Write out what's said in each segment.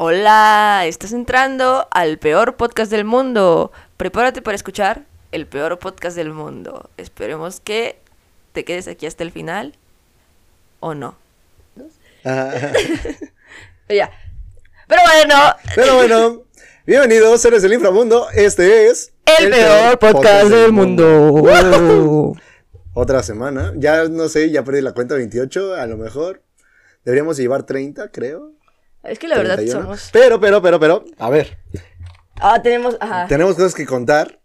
Hola, estás entrando al peor podcast del mundo. Prepárate para escuchar el peor podcast del mundo. Esperemos que te quedes aquí hasta el final o no. Ah, Ya. Pero bueno, pero bueno, bienvenidos, seres del inframundo. Este es el, peor, podcast, del mundo. Otra semana. Ya no sé, ya perdí la cuenta 28, a lo mejor. Deberíamos llevar 30, creo. Es que la verdad 31. somos. Pero, pero, pero, pero, a ver, Ah, tenemos. Ajá. tenemos cosas que contar.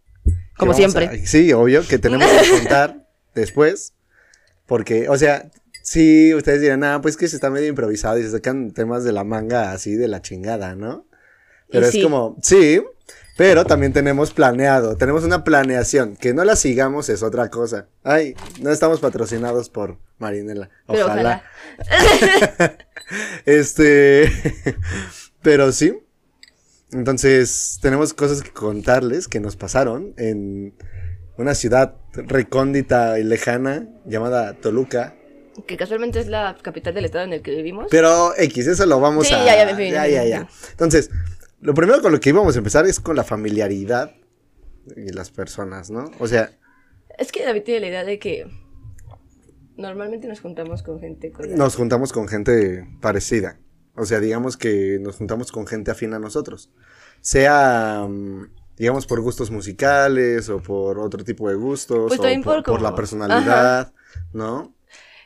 Como Que siempre. a- sí, obvio, que tenemos que contar después. Porque, o sea, sí, ustedes dirán, ah, pues que se está medio improvisado y se sacan temas de la manga así de la chingada, ¿no? Pero Y es sí. como, sí, pero también tenemos planeado, tenemos una planeación. Que no la sigamos es otra cosa. Ay, no estamos patrocinados por Marinela. Ojalá. Este, pero sí. Entonces, tenemos cosas que contarles que nos pasaron en una ciudad recóndita y lejana llamada Toluca. Que casualmente es la capital del estado en el que vivimos. Pero X, eso lo vamos Sí, a... ya, ya, ya, ya, ya. Entonces, lo primero con lo que íbamos a empezar es con la familiaridad y las personas, ¿no? O sea, Es que David tiene la idea de que normalmente nos juntamos con gente con nos juntamos con gente parecida. O sea, digamos que nos juntamos con gente afín a nosotros. Sea, mm, digamos, por gustos musicales o por otro tipo de gustos. Pues o también por, por la personalidad, ¿no?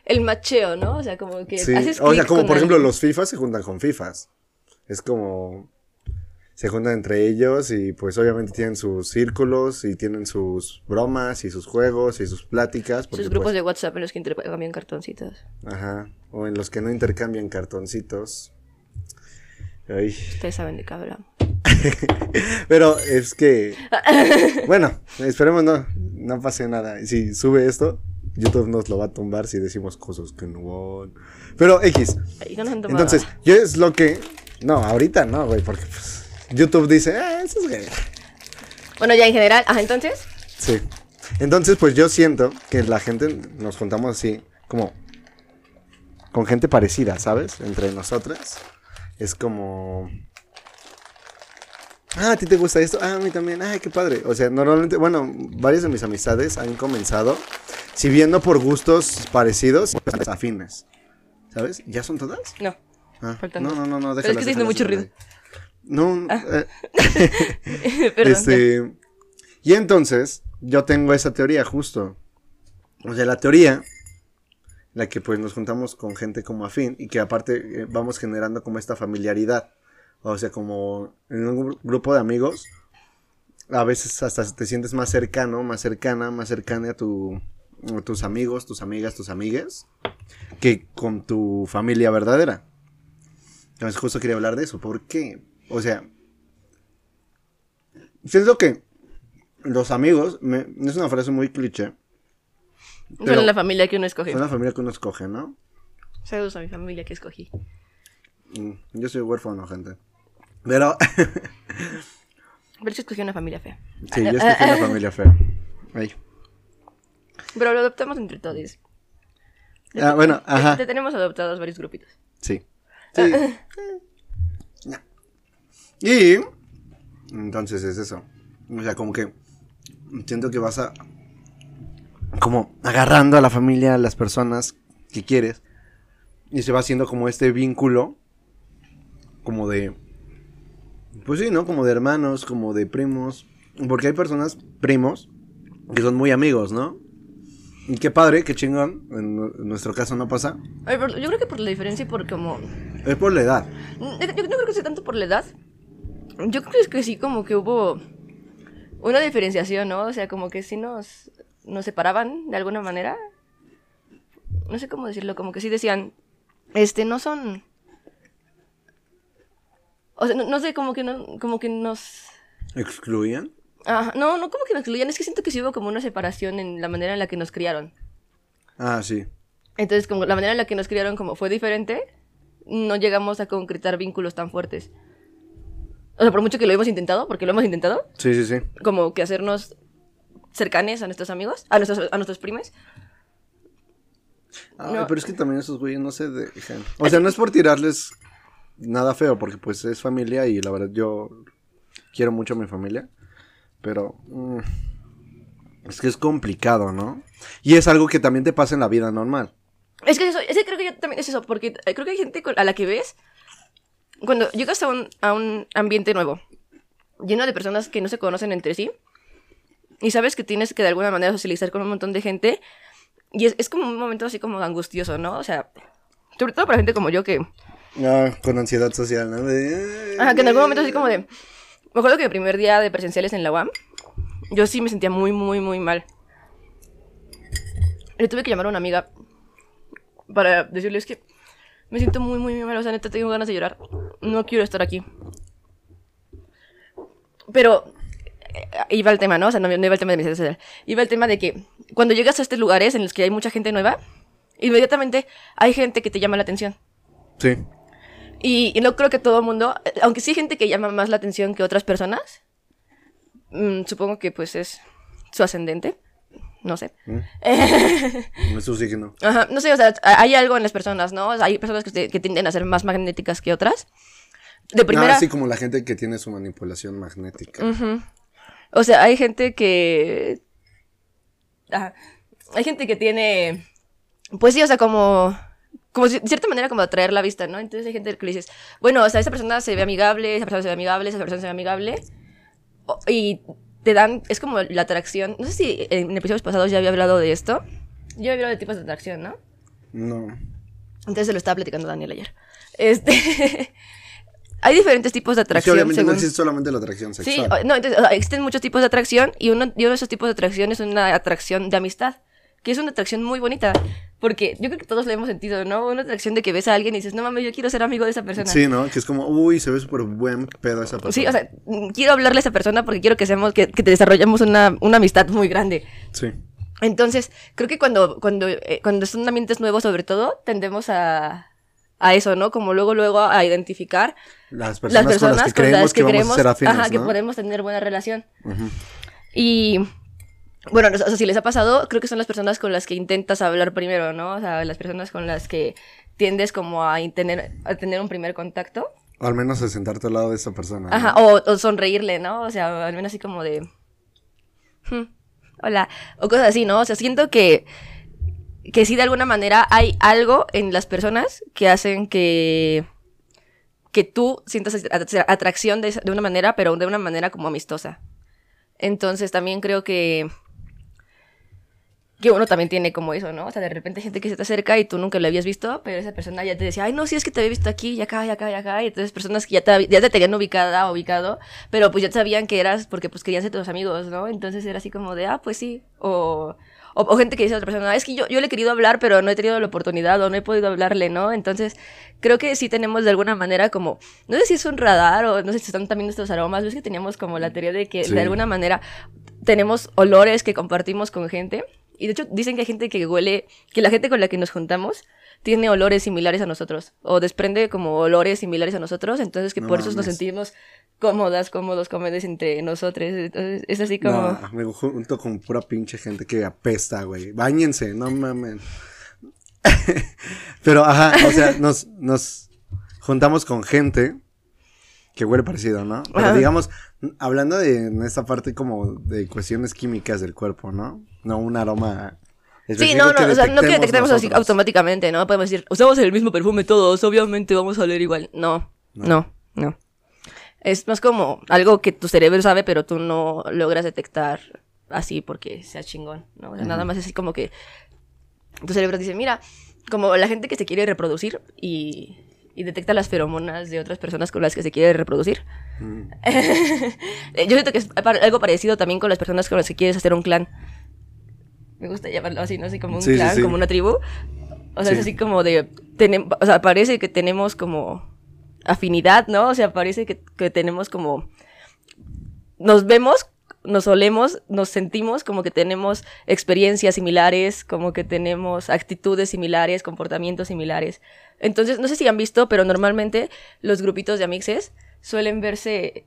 el macheo, ¿no? O sea, como que Sí. haces O sea, como por ejemplo los FIFAs se juntan con FIFAs. Es como... Se juntan entre ellos y pues obviamente tienen sus círculos y tienen sus bromas y sus juegos y sus pláticas. porque, sus grupos pues, de WhatsApp en los que intercambian cartoncitos. Ajá. O en los que no intercambian cartoncitos. Ay. Ustedes saben de qué hablamos. Pero es que. Bueno, esperemos no, no pase nada. Si sube esto, YouTube nos lo va a tumbar si decimos cosas que no van. Pero X. Ahí no nos han tomado Entonces, yo es lo que. No, ahorita no, güey, porque pues, YouTube dice, ah, eso es gay". Bueno, ya en general, ajá, entonces. Sí. Entonces, pues yo siento que la gente nos juntamos así, como. Con gente parecida, ¿sabes? Entre nosotras. Es como. Ah, a ti te gusta esto. Ah, a mí también. Ay, qué padre. O sea, normalmente, bueno, varias de mis amistades han comenzado, si bien no por gustos parecidos, pues, afines. ¿Sabes? ¿Ya son todas? No. Ah, no, no, no, no, Pero es que está haciendo déjalas, No, eh, Ah. Perdón. ya. este. Y entonces, yo tengo esa teoría justo. O sea, la teoría, la que pues nos juntamos con gente como afín y que aparte eh, vamos generando como esta familiaridad. O sea, como en un gru- grupo de amigos, a veces hasta te sientes más cercano, más cercana, más cercana a, tu, a tus amigos, tus amigas, tus amigues, que con tu familia verdadera. Entonces justo quería hablar de eso. ¿Por qué? O sea, siento que los amigos, me- es una frase muy cliché, Son la familia que uno escoge. son la familia que uno escoge, ¿no? Saludos a mi familia que escogí. Mm, Yo soy huérfano, gente. Pero, Pero sí escogí una familia fea. sí, yo escogí una familia fea. Ay. Pero lo adoptamos entre todos. Ah, bueno, ajá. te tenemos adoptados varios grupitos. Sí. Sí. Y entonces es eso. O sea, como que siento que vas a como agarrando a la familia, a las personas que quieres y se va haciendo como este vínculo como de pues sí, ¿no? Como de hermanos, como de primos, porque hay personas primos que son muy amigos, ¿no? Y qué padre, qué chingón. En, nu- en nuestro caso no pasa. Ay, yo creo que por la diferencia y por como... Es por la edad. Yo, yo no creo que sea tanto por la edad. Yo creo que sí, como que hubo una diferenciación, ¿no? O sea, como que sí nos, nos separaban de alguna manera. No sé cómo decirlo, como que sí decían, este, no son... O sea, no, no sé, como que, no, como que nos... ¿Excluían? Ajá, no, no como que nos excluían, es que siento que sí hubo como una separación en la manera en la que nos criaron. Ah, sí. Entonces, como la manera en la que nos criaron como fue diferente, no llegamos a concretar vínculos tan fuertes. O sea, por mucho que lo hemos intentado, porque lo hemos intentado, Sí, sí, sí. como que hacernos cercanes a nuestros amigos, a nuestros, a nuestros primes. No. pero es que también esos güeyes no se dejan. O sea, no es por tirarles nada feo, porque pues es familia y la verdad yo quiero mucho a mi familia. Pero mm, es que es complicado, ¿no? Y es algo que también te pasa en la vida normal. Es que eso, es que creo que yo también es eso, porque eh, creo que hay gente a la que ves cuando llegas a un, a un ambiente nuevo, lleno de personas que no se conocen entre sí, y sabes que tienes que de alguna manera socializar con un montón de gente, y es, es como un momento así como angustioso, ¿no? O sea, sobre todo para gente como yo que, Ah, con ansiedad social, ¿no? De- ajá, que en algún momento así como de... Me acuerdo que el primer día de presenciales en la UAM, yo sí me sentía muy, muy, muy mal. Le tuve que llamar a una amiga para decirle, es que me siento muy, muy, muy mal, o sea, neta tengo ganas de llorar. No quiero estar aquí. Pero eh, iba el tema, ¿no? O sea, no, no iba el tema de mi social. Iba el tema de que cuando llegas a estos lugares en los que hay mucha gente nueva, inmediatamente hay gente que te llama la atención. Sí. Y, y no creo que todo el mundo, aunque sí hay gente que llama más la atención que otras personas, mm, supongo que pues es su ascendente, no sé. No. Ajá, no sé, o sea, hay algo en las personas, ¿no? O sea, hay personas que, te- que tienden a ser más magnéticas que otras. De primera, Ah, sí, como la gente que tiene su manipulación magnética. O sea, hay gente que... Ajá. Hay gente que tiene, pues sí, o sea, como... Como de cierta manera como atraer la vista, ¿no? Entonces hay gente que le dices, bueno, o sea, esa persona se ve amigable, esa persona se ve amigable, esa persona se ve amigable. Y te dan, es como la atracción. No sé si en episodios pasados ya había hablado de esto. Yo había hablado de tipos de atracción, ¿no? No. Entonces se lo estaba platicando Daniel ayer. Este... hay diferentes tipos de atracción. obviamente no existe solamente la atracción Sí, sexual. o- no, entonces, o sea, existen muchos tipos de atracción y uno, y uno de esos tipos de atracción es una atracción de amistad, que es una atracción muy bonita, porque yo creo que todos lo hemos sentido, ¿no? Una atracción de que ves a alguien y dices, no mames, yo quiero ser amigo de esa persona. Sí, ¿no? Que es como, uy, se ve súper buen pedo esa persona. Sí, o sea, mm, quiero hablarle a esa persona porque quiero que seamos, que, que te desarrollemos una, una amistad muy grande. Sí. Entonces, creo que cuando, cuando, eh, cuando son ambientes nuevos, sobre todo, tendemos a, a eso, ¿no? Como luego, luego a identificar Las personas, las personas con las que creemos que, afines, ajá, que ¿no? podemos tener buena relación. Y bueno, o sea, si les ha pasado, creo que son las personas con las que intentas hablar primero, ¿no? O sea, las personas con las que tiendes como a tener, a tener un primer contacto. O al menos a sentarte al lado de esa persona. ¿no? Ajá, o, o sonreírle, ¿no? O sea, al menos así como de... "Hmm, hola, o cosas así, ¿no? O sea, siento que, que sí de alguna manera hay algo en las personas que hacen que, que tú sientas atra- atracción de, de una manera, pero de una manera como amistosa. Entonces también creo que que uno también tiene como eso, ¿no? O sea, de repente gente que se te acerca y tú nunca lo habías visto, pero esa persona ya te decía, ay, no, sí, es que te había visto aquí, y acá, y acá, y acá. Y entonces personas que ya te, ya te tenían ubicada o ubicado, pero pues ya sabían que eras porque pues querían ser tus amigos, ¿no? Entonces era así como de, ah, pues sí. O, o, o gente que dice a otra persona, es que yo, yo le he querido hablar, pero no he tenido la oportunidad o no he podido hablarle, ¿no? Entonces creo que sí tenemos de alguna manera como, no sé si es un radar o no sé si son también nuestros aromas, ves que teníamos como la teoría de que Sí. de alguna manera tenemos olores que compartimos con gente. Y de hecho dicen que hay gente que huele, que la gente con la que nos juntamos tiene olores similares a nosotros. O desprende como olores similares a nosotros. Entonces que No por eso nos sentimos cómodas, cómodos, cómodos entre nosotros. Entonces es así como... No, me junto con pura pinche gente que apesta, güey. Báñense, no mames. Pero, ajá, o sea, nos, nos juntamos con gente que huele parecido, ¿no? Pero Ajá. digamos, hablando de en esta parte como de cuestiones químicas del cuerpo, ¿no? No un aroma. Sí, no, no, o sea, no que detectemos así automáticamente, ¿no? Podemos decir, usamos el mismo perfume todos, obviamente vamos a oler igual. No, no, no. Es más como algo que tu cerebro sabe, pero tú no logras detectar así porque sea chingón, ¿no? O sea, Nada más así como que tu cerebro dice, mira, como la gente que se quiere reproducir y, y detecta las feromonas de otras personas con las que se quiere reproducir. Mm. Yo siento que es algo parecido también con las personas con las que quieres hacer un clan. Me gusta llamarlo así, ¿no? Así como un Sí, clan, sí. como una tribu. O sea, es Sí. así como de... o sea, parece que tenemos como afinidad, ¿no? O sea, parece que, que tenemos como... Nos vemos, nos olemos, nos sentimos como que tenemos experiencias similares, como que tenemos actitudes similares, comportamientos similares. Entonces, no sé si han visto, pero normalmente los grupitos de amixes suelen verse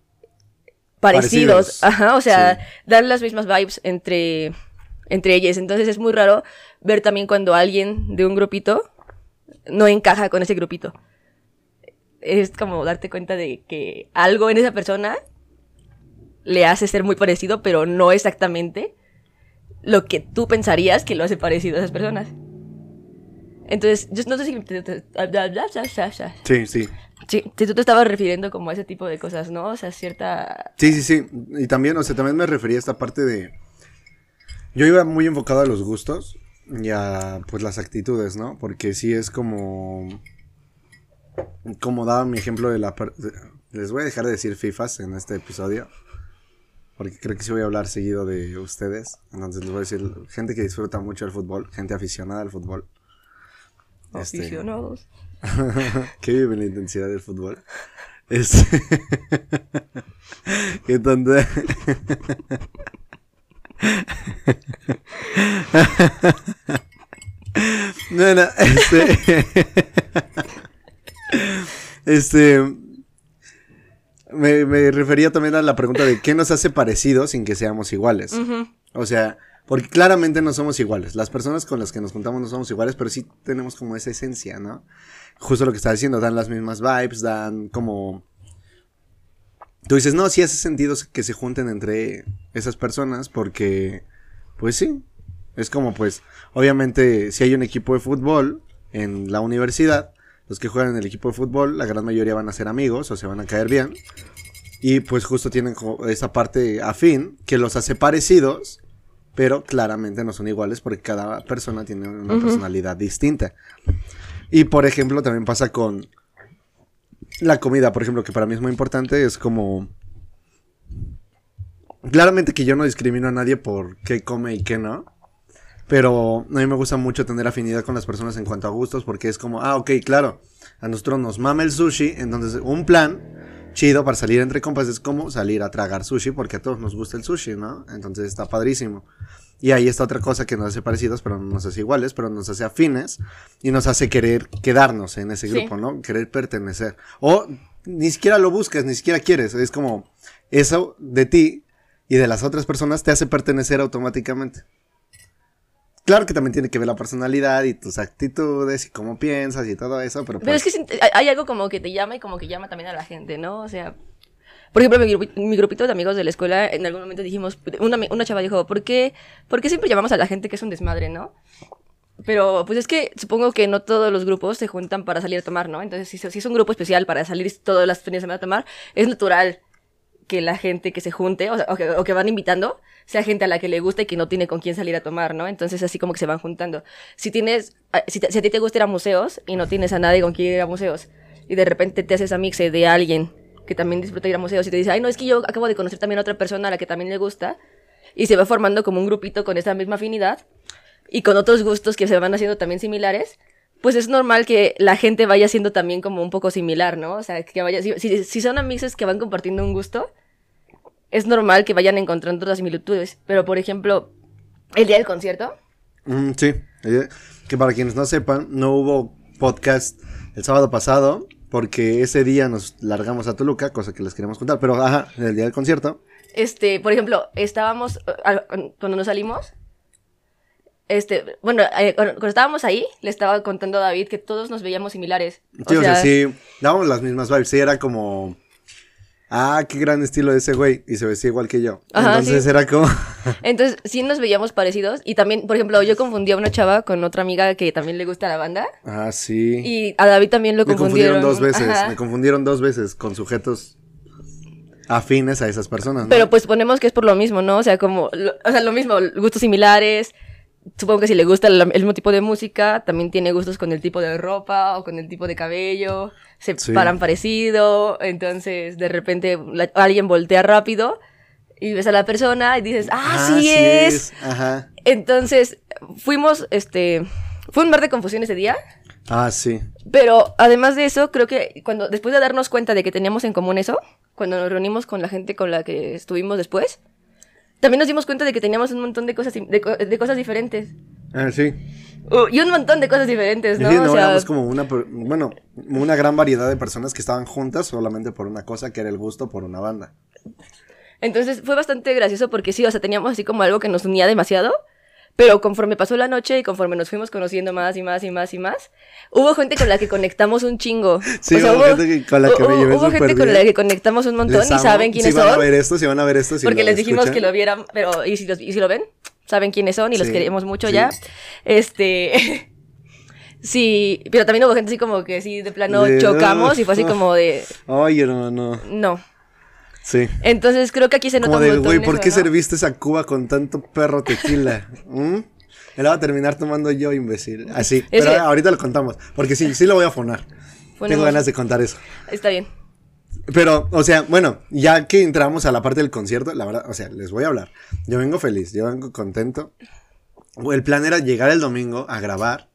parecidos. Parecidos. Ajá, o sea, dan las mismas vibes entre, entre ellas. Entonces es muy raro ver también cuando alguien de un grupito no encaja con ese grupito. es como darte cuenta de que algo en esa persona le hace ser muy parecido, pero no exactamente lo que tú pensarías que lo hace parecido a esas personas. Entonces, yo no sé si... Sí, sí. Sí, si tú te estabas refiriendo como a ese tipo de cosas, ¿no? O sea, cierta... Sí, sí, sí. Y también, o sea, también me refería a esta parte de... Yo iba muy enfocado a los gustos y a, pues, las actitudes, ¿no? Porque sí es como... Como daba mi ejemplo de la... Les voy a dejar de decir FIFAs en este episodio. Porque creo que sí voy a hablar seguido de ustedes. Entonces les voy a decir, gente que disfruta mucho el fútbol, gente aficionada al fútbol. Este, Aficionados. que vive la intensidad del fútbol. Este. Entonces. no, no, este. este. Me, me, refería también a la pregunta de qué nos hace parecidos sin que seamos iguales. O sea, porque claramente no somos iguales. Las personas con las que nos juntamos no somos iguales, pero sí tenemos como esa esencia, ¿no? Justo lo que estaba diciendo, dan las mismas vibes, dan como... Tú dices, no, sí hace sentido que se junten entre esas personas porque, pues sí, es como pues, obviamente si hay un equipo de fútbol en la universidad, los que juegan en el equipo de fútbol, la gran mayoría van a ser amigos o se van a caer bien. Y pues justo tienen esa parte afín que los hace parecidos pero claramente no son iguales porque cada persona tiene una personalidad distinta. Y por ejemplo, también pasa con la comida, por ejemplo, que para mí es muy importante, es como... Claramente que yo no discrimino a nadie por qué come y qué no. Pero a mí me gusta mucho tener afinidad con las personas en cuanto a gustos porque es como, ah, ok, claro, a nosotros nos mama el sushi, entonces un plan chido para salir entre compas es como salir a tragar sushi porque a todos nos gusta el sushi, ¿no? Entonces está padrísimo. Y ahí está otra cosa que nos hace parecidos, pero no nos hace iguales, pero nos hace afines y nos hace querer quedarnos en ese grupo, ¿no? Querer pertenecer. O ni siquiera lo buscas, ni siquiera quieres. Es como eso de ti y de las otras personas te hace pertenecer automáticamente. Claro que también tiene que ver la personalidad y tus actitudes y cómo piensas y todo eso, pero... Pero es pues que hay algo como que te llama y como que llama también a la gente, ¿no? O sea, por ejemplo, mi, grupito de amigos de la escuela, en algún momento dijimos, una, una chava dijo, ¿por qué, ¿por qué siempre llamamos a la gente que es un desmadre, no? Pero pues es que supongo que no todos los grupos se juntan para salir a tomar, ¿no? Entonces, si, si es un grupo especial para salir todas las fines de semana a tomar, es natural que la gente que se junte, o, sea, o que van invitando, sea gente a la que le gusta y que no tiene con quién salir a tomar, ¿no? Entonces así como que se van juntando. Si tienes, si, a ti te gusta ir a museos y no tienes a nadie con quien ir a museos y de repente te haces amixe de alguien que también disfruta ir a museos y te dice, ay, no, es que yo acabo de conocer también a otra persona a la que también le gusta y se va formando como un grupito con esa misma afinidad y con otros gustos que se van haciendo también similares, pues es normal que la gente vaya siendo también como un poco similar, ¿no? O sea, que vaya, si, si son amixes que van compartiendo un gusto, es normal que vayan encontrando otras similitudes. Pero, por ejemplo, el día del concierto. Mm, sí, que para quienes no sepan, no hubo podcast el sábado pasado porque ese día nos largamos a Toluca, cosa que les queremos contar, pero ajá, el día del concierto. Este, por ejemplo, estábamos, cuando nos salimos, este, bueno, eh, cuando, estábamos ahí, le estaba contando a David que todos nos veíamos similares. Sí, o sea, sí, dábamos las mismas vibes, sí, era como ah, qué gran estilo ese güey. Y se vestía igual que yo. Entonces era como. Entonces sí nos veíamos parecidos. Y también, por ejemplo, yo confundí a una chava con otra amiga que también le gusta la banda. Ah, sí. Y a David también lo confundieron. Me confundieron dos veces. Me confundieron dos veces con sujetos afines a esas personas. ¿no? Pero pues ponemos que es por lo mismo, ¿no? O sea, como, o sea, lo mismo, gustos similares, supongo que si le gusta el, mismo tipo de música, también tiene gustos con el tipo de ropa o con el tipo de cabello, se paran parecido, entonces de repente alguien voltea rápido y ves a la persona y dices, ah, ah sí, es. Ajá. Entonces fuimos, este, fue un mar de confusión ese día. Ah, sí. Pero además de eso, creo que cuando después de darnos cuenta de que teníamos en común eso, cuando nos reunimos con la gente con la que estuvimos después, también nos dimos cuenta de que teníamos un montón de cosas, de, cosas diferentes. Ah, sí. Uh, y un montón de cosas diferentes, ¿no? Sí, no, o sea, como una, bueno, una gran variedad de personas que estaban juntas solamente por una cosa, que era el gusto por una banda. Entonces fue bastante gracioso porque sí, o sea, teníamos así como algo que nos unía demasiado, Pero conforme pasó la noche y conforme nos fuimos conociendo más y más y más y más, hubo gente con la que conectamos un chingo. Sí, hubo gente con la que me hubo- llevé Hubo súper gente con la que conectamos un montón Les y amo. saben quiénes si van a son. ver esto, si van a ver esto, si porque les dijimos escuchan. que lo vieran, pero y si, los- y si lo ven, saben quiénes son y los queremos mucho sí. ya. Este. Sí, pero también hubo gente así como que sí, de plano De- chocamos y fue así como de. Ay, no, no. No. Sí. Entonces creo que aquí se nota Como de, güey, ¿por eso, qué ¿no? serviste esa cuba con tanto perro tequila? ¿Mm? Me la voy a terminar tomando yo, imbécil. Así. Es Pero que- ahorita lo contamos. Porque sí, sí lo voy a fonar. Tengo Ponemos- ganas de contar eso. Está bien. Pero, o sea, bueno, ya que entramos a la parte del concierto, la verdad, o sea, les voy a hablar. Yo vengo feliz, yo vengo contento. El plan era llegar el domingo a grabar.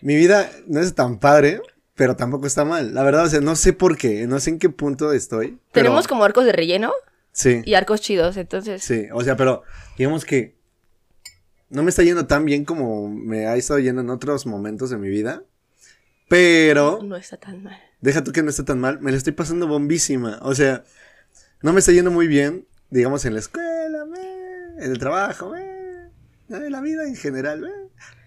Mi vida no es tan padre, pero tampoco está mal. La verdad, o sea, no sé por qué, no sé en qué punto estoy. pero- Tenemos como arcos de relleno Sí, y arcos chidos, entonces. sí, o sea, pero digamos que no me está yendo tan bien como me ha estado yendo en otros momentos de mi vida. Pero No está tan mal. deja tú que no esté tan mal, me la estoy pasando bombísima. O sea, no me está yendo muy bien, digamos, en la escuela, en el trabajo, en la vida en general, meh.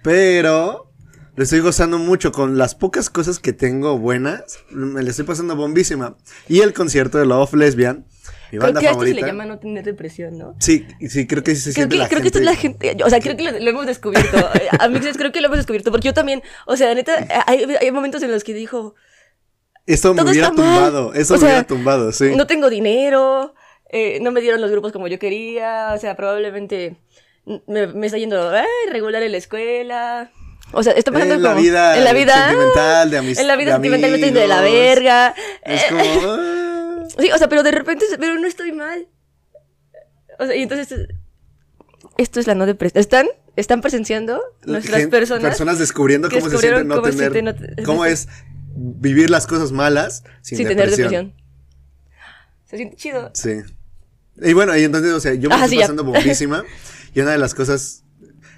pero lo estoy gozando mucho con las pocas cosas que tengo buenas, me la estoy pasando bombísima. Y el concierto de Love Lesbian, mi Creo banda que a esto se le llama no tener depresión, ¿no? Sí, sí, creo que sí se Creo siente que, la creo que esto es la gente, o sea, creo que lo, lo hemos descubierto. Eh, Amixes, creo que lo hemos descubierto, porque yo también, o sea, neta, eh, hay, hay momentos en los que dijo, Esto me hubiera está mal. tumbado, eso O me sea, hubiera tumbado, sí. no tengo dinero, eh, no me dieron los grupos como yo quería, o sea, probablemente me, me está yendo ay, regular en la escuela. O sea, está pasando en la como- vida en la vida sentimental, de amistad. En la vida sentimental me estoy yendo de la verga. Es como. ah. Sí, o sea, pero de repente, pero no estoy mal. O sea, y entonces, esto es la no depresión. ¿Están, están presenciando nuestras Gen- personas? Personas descubriendo cómo se siente no cómo tener. siente no te- cómo es vivir las cosas malas sin, sin tener depresión. Se siente chido. Sí. Y bueno, y entonces, o sea, yo me Ajá, estoy sí, ya. pasando bombísima. y una de las cosas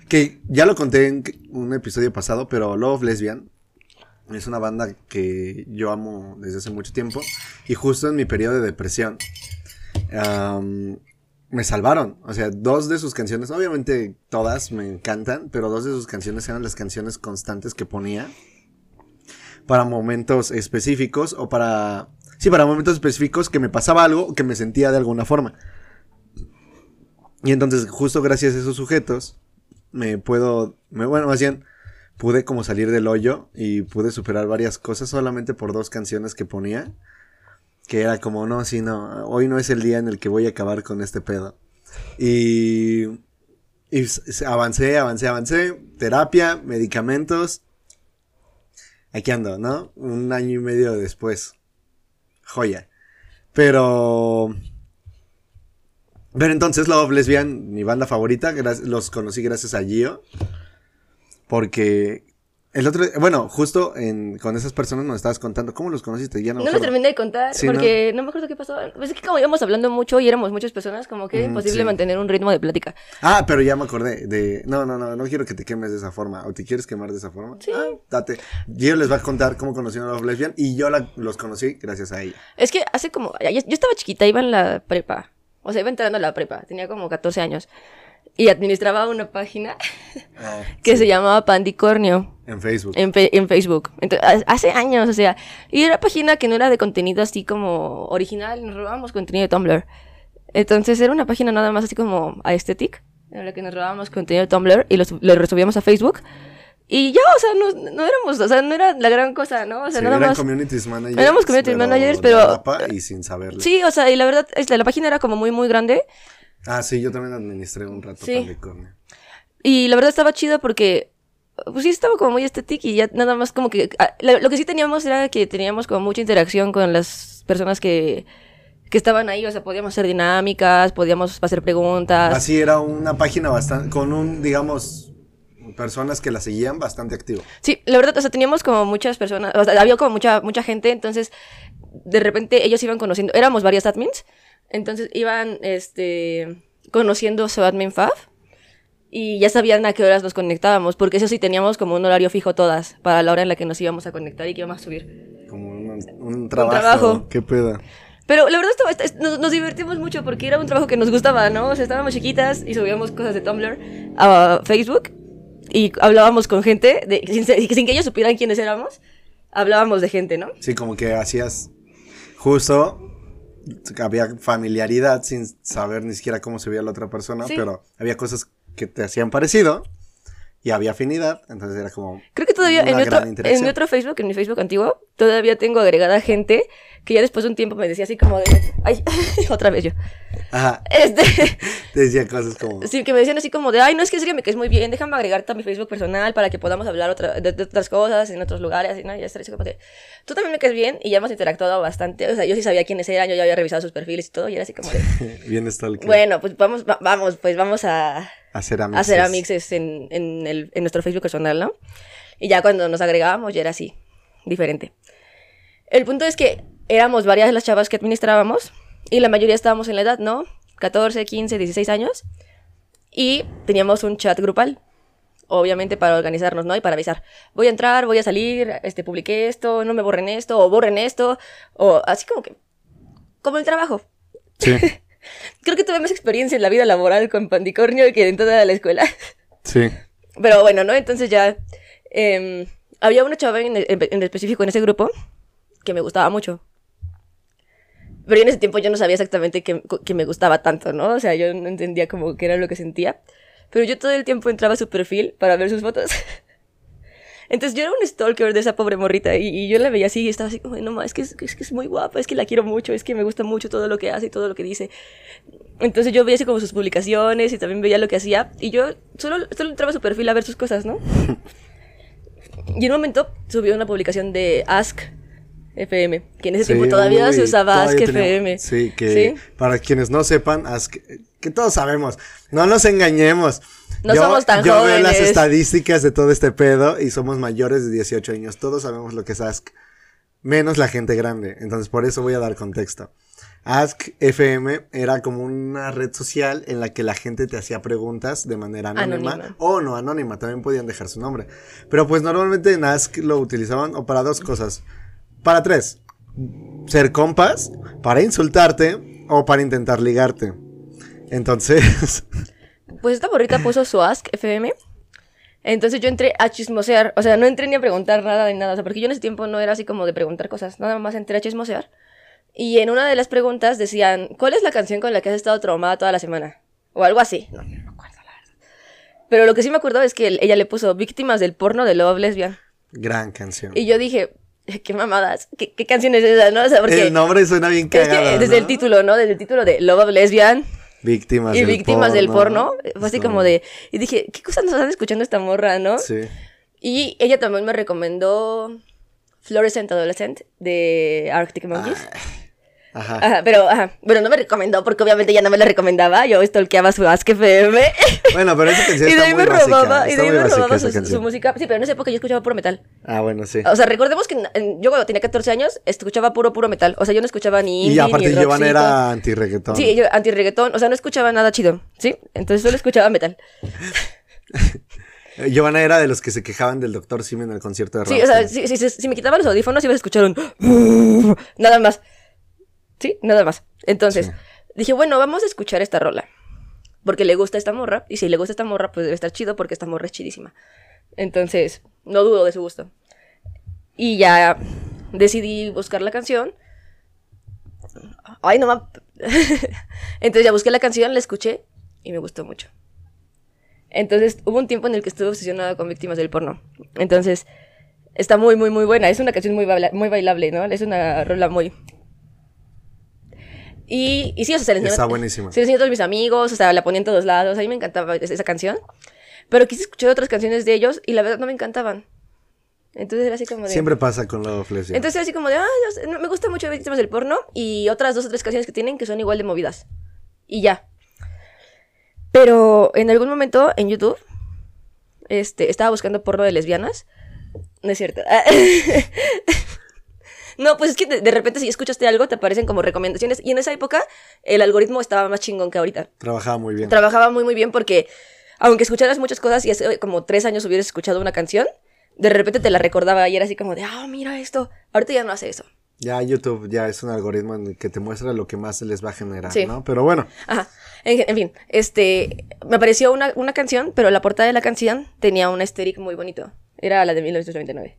que ya lo conté en un episodio pasado, pero Love Lesbian es una banda que yo amo desde hace mucho tiempo. Y justo en mi periodo de depresión, me salvaron. O sea, dos de sus canciones, obviamente todas me encantan, pero dos de sus canciones eran las canciones constantes que ponía para momentos específicos o para... Sí, para momentos específicos que me pasaba algo que me sentía de alguna forma. Y entonces, justo gracias a esos sujetos, me puedo... Me, bueno, más bien, pude como salir del hoyo y pude superar varias cosas solamente por dos canciones que ponía. Que era como, no, sí, no, hoy no es el día en el que voy a acabar con este pedo. Y... Y avancé, avancé, avancé. Terapia, medicamentos. Aquí ando, ¿no? Un año y medio después. Joya. Pero... Pero entonces Love Lesbian, mi banda favorita, los conocí gracias a Gio. Porque el otro, bueno, justo en, con esas personas nos estabas contando, ¿cómo los conociste? Ya no, No, terminé de contar Sí, porque ¿no? me acuerdo qué pasó. Pues es que como íbamos hablando mucho y éramos muchas personas, como que es Ujú, imposible sí. mantener un ritmo de plática. Ah, pero ya me acordé de... No, no, no, no quiero que te quemes de esa forma. ¿O te quieres quemar de esa forma? Sí. Ah, date. Gio les va a contar cómo conocieron a Love Lesbian y yo la- los conocí gracias a ella. Es que hace como. Yo, yo estaba chiquita, iba en la prepa. O sea, iba entrando a la prepa. Tenía como 14 años. Y administraba una página que Sí, se llamaba Pandicornio En Facebook. en, fe- en Facebook. Entonces, hace años, o sea. Y era página que no era de contenido así como original. Nos robábamos contenido de Tumblr. Entonces era una página nada más así como aesthetic. En la que nos robábamos contenido de Tumblr y los- lo resubíamos a Facebook. Y ya, o sea, no, no éramos, o sea, no era la gran cosa, ¿no? O sea, Sí, nada eran más. communities managers. Éramos community managers, pero- de Rapa y sin saberlo. Sí, o sea, y la verdad, este, la página era como muy, muy grande. Ah, sí, yo también administré un rato Sí. Y la verdad estaba chida porque, pues sí, estaba como muy estética y ya nada más como que... ah, la- lo que sí teníamos era que teníamos como mucha interacción con las personas que, que estaban ahí. O sea, podíamos hacer dinámicas, podíamos hacer preguntas. Así era una página bastante, con un, digamos, personas que la seguían bastante activo. Sí, la verdad, o sea, teníamos como muchas personas, o sea, había como mucha, mucha gente, entonces de repente ellos iban conociendo, éramos varios admins, entonces iban, este, conociendo su admin Fab y ya sabían a qué horas nos conectábamos, porque eso sí teníamos como un horario fijo todas para la hora en la que nos íbamos a conectar y que íbamos a subir. Como un, un trabajo. trabajo. Qué peda. Pero la verdad estaba- est- nos, nos divertimos mucho porque era un trabajo que nos gustaba, ¿no? O sea, estábamos chiquitas y subíamos cosas de Tumblr a Facebook y hablábamos con gente, de, sin, sin que ellos supieran quiénes éramos, hablábamos de gente, ¿no? Sí, como que hacías justo, había familiaridad sin saber ni siquiera cómo se veía la otra persona, Sí. pero había cosas que te hacían parecido y había afinidad, entonces era como... Creo que todavía en mi, otro, en mi otro Facebook, en mi Facebook antiguo, todavía tengo agregada gente que ya después de un tiempo me decía así como de, ay, otra vez yo. Ajá, Este, te decía cosas como... sí, que me decían así como de, ay, no es que en serio me caes muy bien, déjame agregarte a mi Facebook personal para que podamos hablar otra, de, de otras cosas en otros lugares, y ¿no? Y ya como de, tú también me caes bien y ya hemos interactuado bastante, o sea, yo sí sabía quiénes eran, yo ya había revisado sus perfiles y todo, y era así como de, Bien stalker. bueno, pues vamos, va- vamos, pues vamos a, hacer amigos. hacer amixes en, en, el, en nuestro Facebook personal, ¿no? Y ya cuando nos agregábamos ya era así, diferente. El punto es que éramos varias las chavas que administrábamos y la mayoría estábamos en la edad, ¿no? 14, 15, 16 años. Y teníamos un chat grupal, obviamente para organizarnos, ¿no? Y para avisar, voy a entrar, voy a salir, este, publiqué esto, no me borren esto, o borren esto, o así como que, como el trabajo. Sí, Creo que tuve más experiencia en la vida laboral con Pandicornio que en toda la escuela. sí. Pero bueno, ¿no? Entonces ya em, había una chava en, en- en específico en ese grupo que me gustaba mucho. Pero en ese tiempo yo no sabía exactamente que, que me gustaba tanto, ¿no? O sea, yo no entendía como qué era lo que sentía. Pero yo todo el tiempo entraba a su perfil para ver sus fotos. Entonces yo era un stalker de esa pobre morrita y, y yo la veía así y estaba así como, no, ma, es que es, es que es muy guapa, es que la quiero mucho, es que me gusta mucho todo lo que hace y todo lo que dice. Entonces yo veía así como sus publicaciones y también veía lo que hacía y yo solo, solo entraba a su perfil a ver sus cosas, ¿no? y en un momento subió una publicación de Ask FM, que en ese Sí, tiempo todavía uy, se usaba todavía Ask tenía- FM. Sí, que para quienes no sepan, Ask- que todos sabemos, no nos engañemos. No somos tan yo veo las jóvenes. estadísticas de todo este pedo y somos mayores de 18 años. Todos sabemos lo que es Ask, menos la gente grande. Entonces, por eso voy a dar contexto. Ask FM era como una red social en la que la gente te hacía preguntas de manera anónima, Anónima. o no anónima, también podían dejar su nombre. Pero pues normalmente en Ask lo utilizaban o para dos cosas. Para tres, ser compas, para insultarte o para intentar ligarte. Entonces, Pues esta morrita puso su Ask FM. Entonces yo entré a chismosear. O sea, no entré ni a preguntar nada ni nada. O sea, porque yo en ese tiempo no era así como de preguntar cosas. Nada más entré a chismosear. Y en una de las preguntas decían, ¿cuál es la canción con la que has estado traumada toda la semana? O algo así. No, no me acuerdo, la verdad. Pero lo que sí me acuerdo es que ella le puso víctimas del porno de Love Lesbian. gran canción. Y yo dije, qué mamadas. ¿Qué, qué canción es esa, no? O sea, porque... el nombre suena bien es que cagado. desde ¿no? el título, ¿no? Desde el título de Love Lesbian Víctimas y del víctimas del porno. porno. Fue así como de. Y dije, ¿qué cosas nos están escuchando esta morra, no? Sí. Y ella también me recomendó Fluorescent Adolescent de Arctic Monkeys. Ajá. Ajá, pero, ajá, bueno, no me recomendó porque obviamente ya no me la recomendaba. Yo stalkeaba su Ask FM. Bueno, pero esa canción y de está ahí muy me básica. robaba, y de ahí me robaba su, música. Sí, pero en esa época yo escuchaba puro metal. Ah, bueno, sí. O sea, recordemos que yo cuando tenía 14 años escuchaba puro, puro metal. O sea, yo no escuchaba ni indie, Y aparte ni Giovanna era anti-reggaetón. Sí, yo anti-reggaetón, o sea, no escuchaba nada chido, ¿sí? Entonces solo escuchaba metal. Giovanna era de los que se quejaban del Dr. Simi en el concierto de Sí, o sea, Rammstein. si, si- si me quitaba los audífonos ibas a escuchar un... Nada más. Sí, nada más. Entonces, Sí. dije, bueno, vamos a escuchar esta rola. Porque le gusta esta morra. Y si le gusta esta morra, pues debe estar chido porque esta morra es chidísima. Entonces, no dudo de su gusto. Y ya decidí buscar la canción. Ay, no ma... Entonces ya busqué la canción, la escuché y me gustó mucho. Entonces hubo un tiempo en el que estuve obsesionada con víctimas del porno. Entonces está muy, muy, muy buena. Es una canción muy, baila- muy bailable, ¿no? Es una rola muy... Y, y sí, o sea, se enseñé, Está buenísima. se la enseñé a todos mis amigos, o sea, la ponía en todos lados. A mí me encantaba es- esa canción. Pero quise escuchar otras canciones de ellos y la verdad no me encantaban. Entonces era así como de... Siempre pasa con Love Lesbian. Entonces era así como de, ah, no me gusta mucho Víctimas del Porno y otras dos o tres canciones que tienen que son igual de movidas. Y ya. Pero en algún momento en YouTube, este, estaba buscando porno de lesbianas. No es cierto. no, pues es que de, de repente si escuchaste algo te aparecen como recomendaciones. Y en esa época el algoritmo estaba más chingón que ahorita. Trabajaba muy bien. Trabajaba muy muy bien porque aunque escucharas muchas cosas y hace como tres años hubieras escuchado una canción, de repente te la recordaba y era así como de, ah, mira esto. Ahorita ya no hace eso. Ya YouTube ya es un algoritmo en el que te muestra lo que más les va a generar, Sí. ¿no? Pero bueno, Ajá. En, en fin, este. Me apareció una, una canción, pero la portada de la canción tenía un aesthetic muy bonito. Era la de 1999.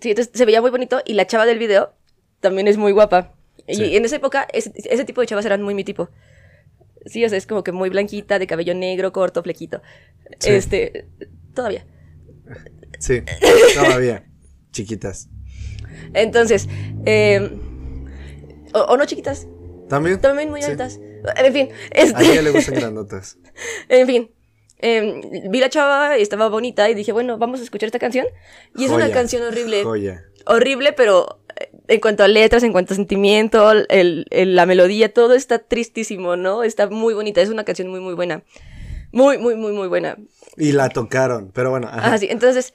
Sí, entonces se veía muy bonito y la chava del video también es muy guapa. Y en esa época, ese, ese tipo de chavas eran muy mi tipo. Sí, o sea, es como que muy blanquita, de cabello negro, corto, flequito. Sí. Este. Todavía. sí, todavía, chiquitas. Entonces, eh, o, o no chiquitas, ¿También? también muy Sí. altas. En fin, A este. ella le gustan grandotas. En fin, em, vi la chava, estaba bonita y dije, bueno, vamos a escuchar esta canción. Y es una canción horrible. Joya. Horrible, pero eh, en cuanto a letras, en cuanto a sentimiento, el, el- la melodía, todo está tristísimo, ¿no? Está muy bonita, es una canción muy, muy buena. Muy, muy, muy, muy buena. Y la tocaron, pero bueno, ajá. Ajá, sí. Entonces,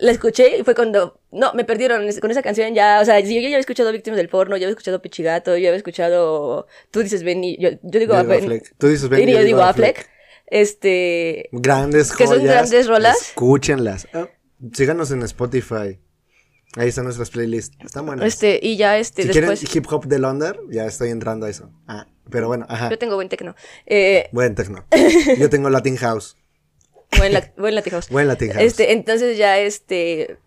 la escuché y fue cuando... No, me perdieron con esa canción ya. O sea, yo, yo ya había escuchado Víctimas del Porno, ya había escuchado Pichigato, yo había escuchado... Tú dices Benny, yo, yo digo... Yo digo Ben- Affleck. Tú dices y Ben, yo, digo Affleck. Este... Grandes Que joyas. son grandes rolas. Escúchenlas. Ah, síganos en Spotify. Ahí están nuestras playlists. Están buenas. Este, y ya este, si después... quieren hip hop de Londres, ya estoy entrando a eso. Ah, pero bueno, ajá. Yo tengo buen tecno. Eh, Buen techno. Yo tengo Latin House. buen, la- buen Latin House. Buen Latin House. Este, entonces ya este.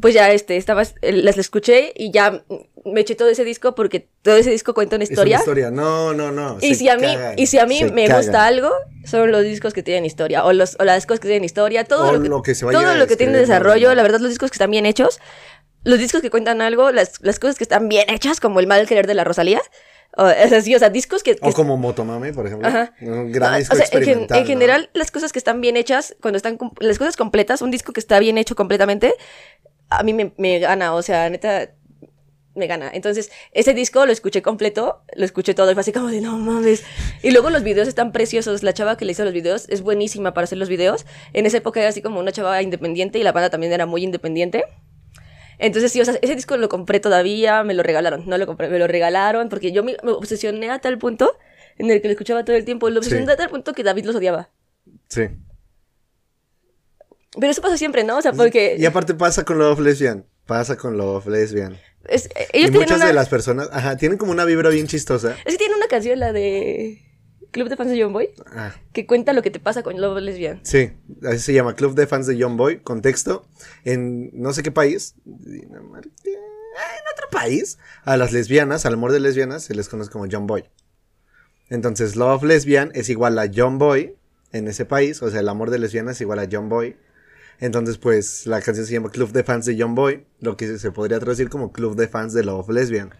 Pues ya este, estaba, eh, las escuché y ya me eché todo ese disco porque todo ese disco cuenta una Es una historia. historia. No, no, no. Y si a mí, cagan, y si a mí me cagan. gusta algo, son los discos que tienen historia. O los, o las cosas que tienen historia, todo O lo que, lo que se va a todo lo que tiene desarrollo, ¿no? la verdad, los discos que están bien hechos, los discos que cuentan algo, las, las cosas que están bien hechas, como el mal querer de la Rosalía. O, o sea, sí, o sea, discos que, que O como Motomami, por ejemplo. Ajá. Un gran No, disco o sea, en, experimental. en ¿no? general, las cosas que están bien hechas, cuando están las cosas completas, un disco que está bien hecho completamente, a mí me, me gana, o sea, neta, me gana. Entonces, ese disco lo escuché completo, lo escuché todo y fue así como de no mames. Y luego los videos están preciosos. La chava que le hizo los videos es buenísima para hacer los videos. En esa época era así como una chava independiente y la banda también era muy independiente. Entonces, sí, o sea, ese disco lo compré todavía, me lo regalaron, no lo compré, me lo regalaron porque yo me, obsesioné a tal punto en el que lo escuchaba todo el tiempo, lo obsesioné Sí. a tal punto que David los odiaba. Sí. Pero eso pasa siempre, ¿no? O sea, porque Y aparte pasa con Love Lesbian. Pasa con Love Lesbian. Es- Y ellos muchas una, de las personas, ajá, tienen como una vibra bien chistosa. es que tienen una canción, la de Club de Fans de John Boy, Ah, que cuenta lo que te pasa con Love Lesbian. sí, así se llama, Club de Fans de John Boy, contexto, en no sé qué país, Dinamarca, en otro país, a las lesbianas, al amor de lesbianas, se les conoce como John Boy. Entonces, Love Lesbian es igual a John Boy en ese país, o sea, el amor de lesbianas es igual a John Boy. Entonces, pues, la canción se llama Club de Fans de John Boy, lo que se podría traducir como Club de Fans de Love Lesbian.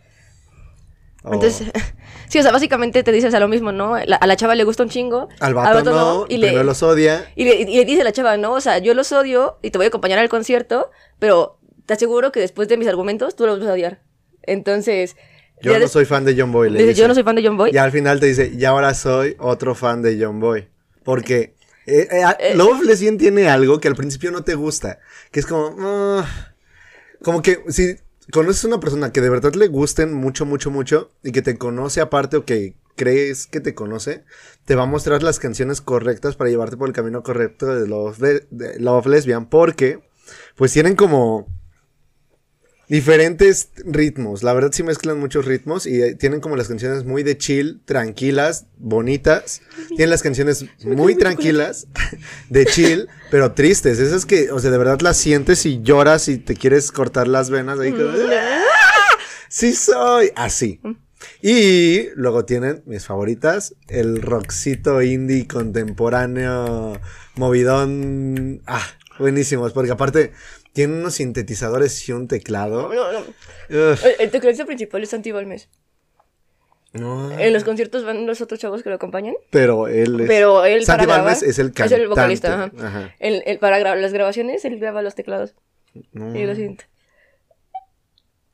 O- Entonces, sí, o sea, básicamente te dices a lo mismo, ¿no? La- a la chava le gusta un chingo. al vato, no, y le, los odia. y, le, y le dice la chava, no, o sea, yo los odio y te voy a acompañar al concierto, pero te aseguro que después de mis argumentos tú los vas a odiar. Entonces, Yo no soy fan de John Boy. le dice, dice. yo no soy fan de John Boy. Y al final te dice, y ahora soy otro fan de John Boy. Porque eh, eh, Eh. Love Lesbian tiene algo que al principio no te gusta. Que es como... ah, como que si conoces a una persona que de verdad le gusten mucho, mucho, mucho, y que te conoce aparte o que crees que te conoce, te va a mostrar las canciones correctas para llevarte por el camino correcto de Love, de Love Lesbian. Porque, pues tienen como diferentes ritmos. La verdad sí mezclan muchos ritmos y eh, tienen como las canciones muy de chill, tranquilas, bonitas. Tienen las canciones muy tranquilas, de chill, pero tristes. Esas que, o sea, de verdad las sientes y lloras y te quieres cortar las venas ahí como, ¡Ah! Sí soy, así. Y luego tienen mis favoritas, el rockcito indie contemporáneo, movidón, ah, buenísimos, porque aparte tienen unos sintetizadores y un teclado. No, no. Ugh, El, tecladista principal es Santi Balmes. no, En los conciertos van los otros chavos que lo acompañan. pero él es, Pero él Santi para grabar es el es cantante. el vocalista, ajá. Ajá. El, el- para gra- las grabaciones él graba los teclados. No. Y lo siento.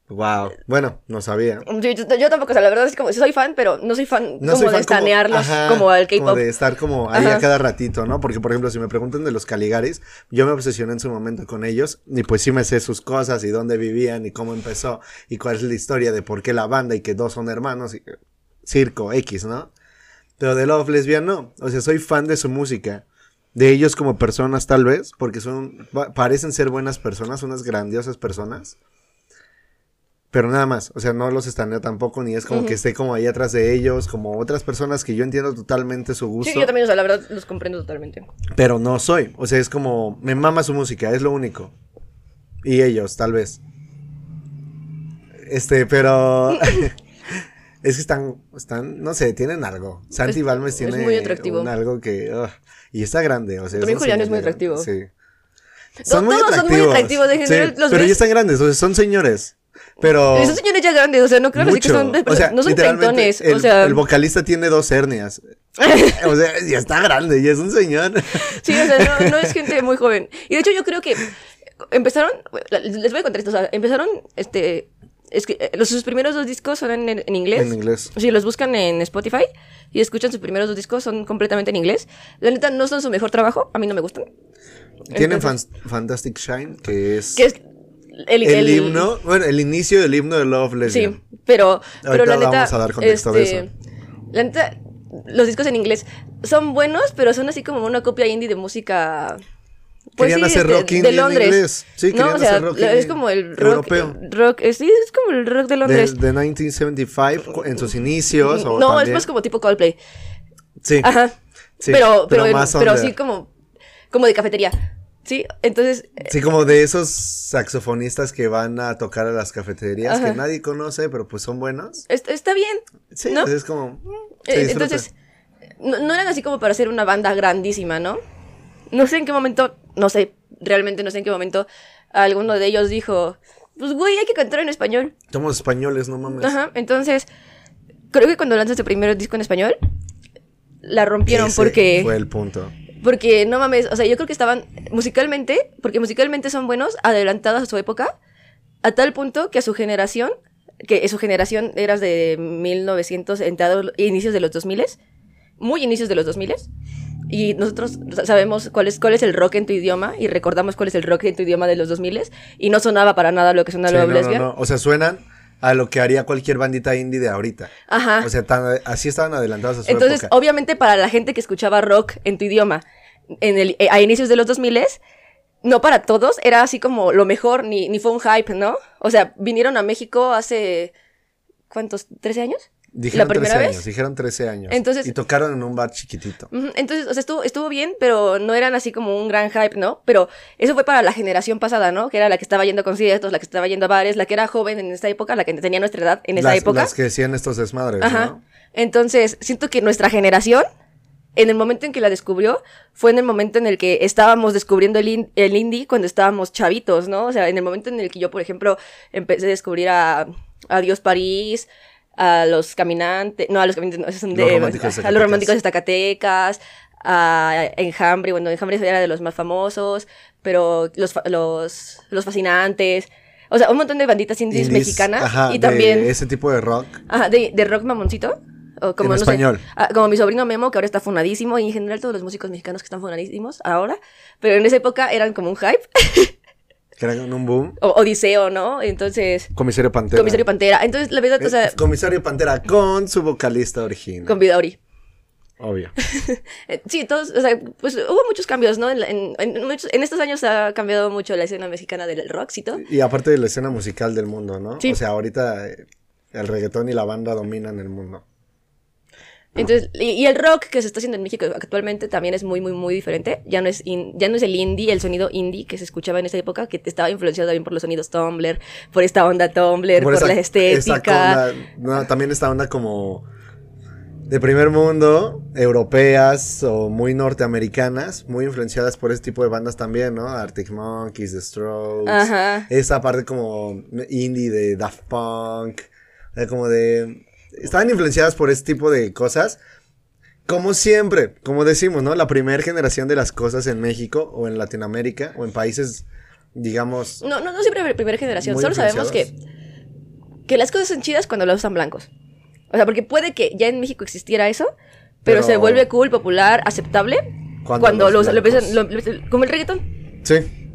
Wow. Bueno, no sabía. Yo, yo- yo tampoco, o sea, la verdad es como, soy fan, pero no soy fan No como soy de estanearlos ajá, como al Como K-pop. de estar como ahí Ajá. a cada ratito, ¿no? Porque, por ejemplo, si me preguntan de los Caligaris, yo me obsesioné en su momento con ellos y pues sí me sé sus cosas y dónde vivían y cómo empezó y cuál es la historia de por qué la banda y que dos son hermanos y circo X, ¿no? Pero de Love Lesbian no. O sea, soy fan de su música. De ellos como personas tal vez, porque son, pa- parecen ser buenas personas, unas grandiosas personas. Pero nada más, o sea, no los estaneo tampoco, ni es como que esté como ahí atrás de ellos, como otras personas que yo entiendo totalmente su gusto, Sí, yo también, o sea, la verdad los comprendo totalmente. pero no soy. O sea, es como, me mama su música, es lo único. Y ellos, tal vez. Este, pero... es que están, están, no sé, tienen algo. Santi Es- Balmes es tiene muy atractivo. un algo que... y está grande, o sea... También Julián es muy atractivo. Sí. todos son muy atractivos, en general, los pero ves- ya están grandes, o sea, son señores. Pero... Esos señores ya grandes, o sea, no creo así que mucho. son, o sea, no son treintones, el, o sea, el vocalista tiene dos hernias. o sea, ya está grande, ya es un señor. sí, o sea, no, no es gente muy joven. Y de hecho yo creo que empezaron, les voy a contar esto, o sea, empezaron, este, es que eh, los, sus primeros dos discos son en, en inglés. En inglés. Si los buscan en Spotify y escuchan sus primeros dos discos, son completamente en inglés. La neta, no son su mejor trabajo, a mí no me gustan. Tienen Entonces, Fan- Fantastic Shine, que es, Que es el, el, el- himno, bueno, el inicio del himno de Love Lesbian. Sí, pero, pero la neta. vamos a dar contexto de este, eso. La neta, los discos en inglés son buenos, pero son así como una copia indie de música. pues Querían sí, hacer rock indie en inglés. Sí, no, querían o sea, hacer rock es como el rock. europeo. rock sí, es como el rock de De, Londres. de 1975, cu- en sus inicios. o no, es también- más como tipo Coldplay. Sí, Ajá. sí, pero, pero, pero under. sí como, como de cafetería. Sí, entonces. Sí, como de esos saxofonistas que van a tocar a las cafeterías Ajá. que nadie conoce, pero pues son buenos. est- Está bien. Sí, ¿No? pues es como. mm, se Eh. Entonces, no, no eran así como para hacer una banda grandísima, ¿no? No sé en qué momento, no sé, realmente no sé en qué momento alguno de ellos dijo, pues güey, hay que cantar en español. Somos españoles, no mames. Ajá, entonces, creo que cuando lanzas tu primer disco en español, la rompieron Ese porque... Fue el punto. Porque no mames, o sea, yo creo que estaban musicalmente, porque musicalmente son buenos, adelantados a su época, a tal punto que a su generación, que su generación era de 1900, entrados, inicios de los 2000, muy inicios de los 2000, y nosotros sabemos cuál es, cuál es el rock en tu idioma, y recordamos cuál es el rock en tu idioma de los 2000, y no sonaba para nada lo que suena Sí, Love no, no, no. O sea, suenan a lo que haría cualquier bandita indie de ahorita. Ajá. O sea, tan- así estaban adelantados a su Entonces, época. obviamente para la gente que escuchaba rock en tu idioma en el, eh, a inicios de los 2000 no para todos, era así como lo mejor, ni, ni fue un hype, ¿no? O sea, vinieron a México hace, ¿cuántos? ¿13 años? Dijeron la primera 13 vez. años, dijeron 13 años. Entonces- y tocaron en un bar chiquitito. Entonces, o sea, estuvo, estuvo bien, pero no eran así como un gran hype, ¿no? Pero eso fue para la generación pasada, ¿no? Que era la que estaba yendo a conciertos, la que estaba yendo a bares, la que era joven en esta época, la que tenía nuestra edad en esa las, época. las que decían estos desmadres, Ajá. ¿no? Entonces, siento que nuestra generación, en el momento en que la descubrió, fue en el momento en el que estábamos descubriendo el, in- el indie cuando estábamos chavitos, ¿no? O sea, en el momento en el que yo, por ejemplo, empecé a descubrir a, a Dios París, a los caminantes, no, a los caminantes, no, esos son Los de, románticos de a los románticos de Zacatecas, a Enjambre, bueno, Enjambre era de los más famosos, pero los, los, los fascinantes, o sea, un montón de banditas indies, Indies, mexicanas ajá, y de también... ese tipo de rock. Ajá, de, de rock mamoncito. O como, En no sé, español. ah, como mi sobrino Memo, que ahora está funadísimo, y en general todos los músicos mexicanos que están funadísimos ahora. Pero en esa época eran como un hype. Que eran un boom. o Odiseo, ¿no? Entonces, Comisario Pantera. Comisario Pantera. Entonces, la verdad, o sea, Eh, Comisario Pantera con su vocalista original. con Vidauri. Obvio. Eh, Sí, todos, o sea, pues hubo muchos cambios, ¿no? En, en- en muchos- en estos años ha cambiado mucho la escena mexicana del rockcito. Y aparte de la escena musical del mundo, ¿no? Sí. O sea, ahorita eh, el reggaetón y la banda dominan el mundo. Entonces, y, y el rock que se está haciendo en México actualmente también es muy, muy, muy diferente. Ya no es, in- ya no es el indie, el sonido indie que se escuchaba en esa época, que estaba influenciado también por los sonidos Tumblr, por esta onda Tumblr, por, esa- la estética. no, también esta onda como de primer mundo, europeas o muy norteamericanas, muy influenciadas por ese tipo de bandas también, ¿no? Arctic Monkeys, The Strokes. Ajá. Esa parte como indie de Daft Punk, como de... Estaban influenciadas por ese tipo de cosas. Como siempre, como decimos, ¿no? La primera generación de las cosas en México o en Latinoamérica o en países, digamos... No, no, no siempre de primera generación, solo sabemos que, que las cosas son chidas cuando las usan blancos. O sea, porque puede que ya en México existiera eso, pero, Pero- se vuelve cool, popular, aceptable Cuando cuando, los lo, lo- lo- como el reggaetón. Sí.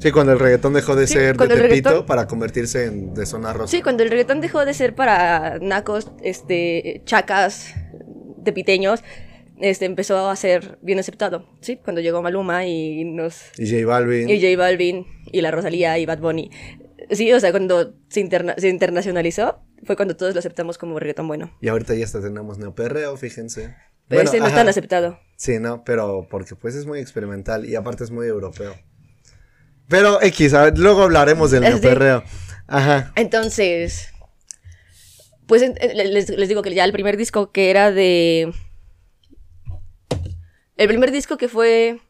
Sí, cuando el reggaetón dejó de Sí, ser de reggaetón- para convertirse en de zona rosa. Sí, cuando el reggaetón dejó de ser para nacos, este, chacas, tepiteños, este, empezó a ser bien aceptado, ¿sí? Cuando llegó Maluma y nos... Y J Balvin. Y J Balvin, y la Rosalía, y Bad Bunny. Sí, o sea, cuando se, interna- se internacionalizó, fue cuando todos lo aceptamos como reggaetón bueno. Y ahorita ya hasta tenemos neoperreo, fíjense. Pero Bueno, ese no es tan aceptado. Sí, no, pero porque pues es muy experimental y aparte es muy europeo. Pero X, a ver, luego hablaremos del Sí. neoperreo. Ajá. Entonces, pues les, les digo que ya el primer disco que era de... El primer disco que fue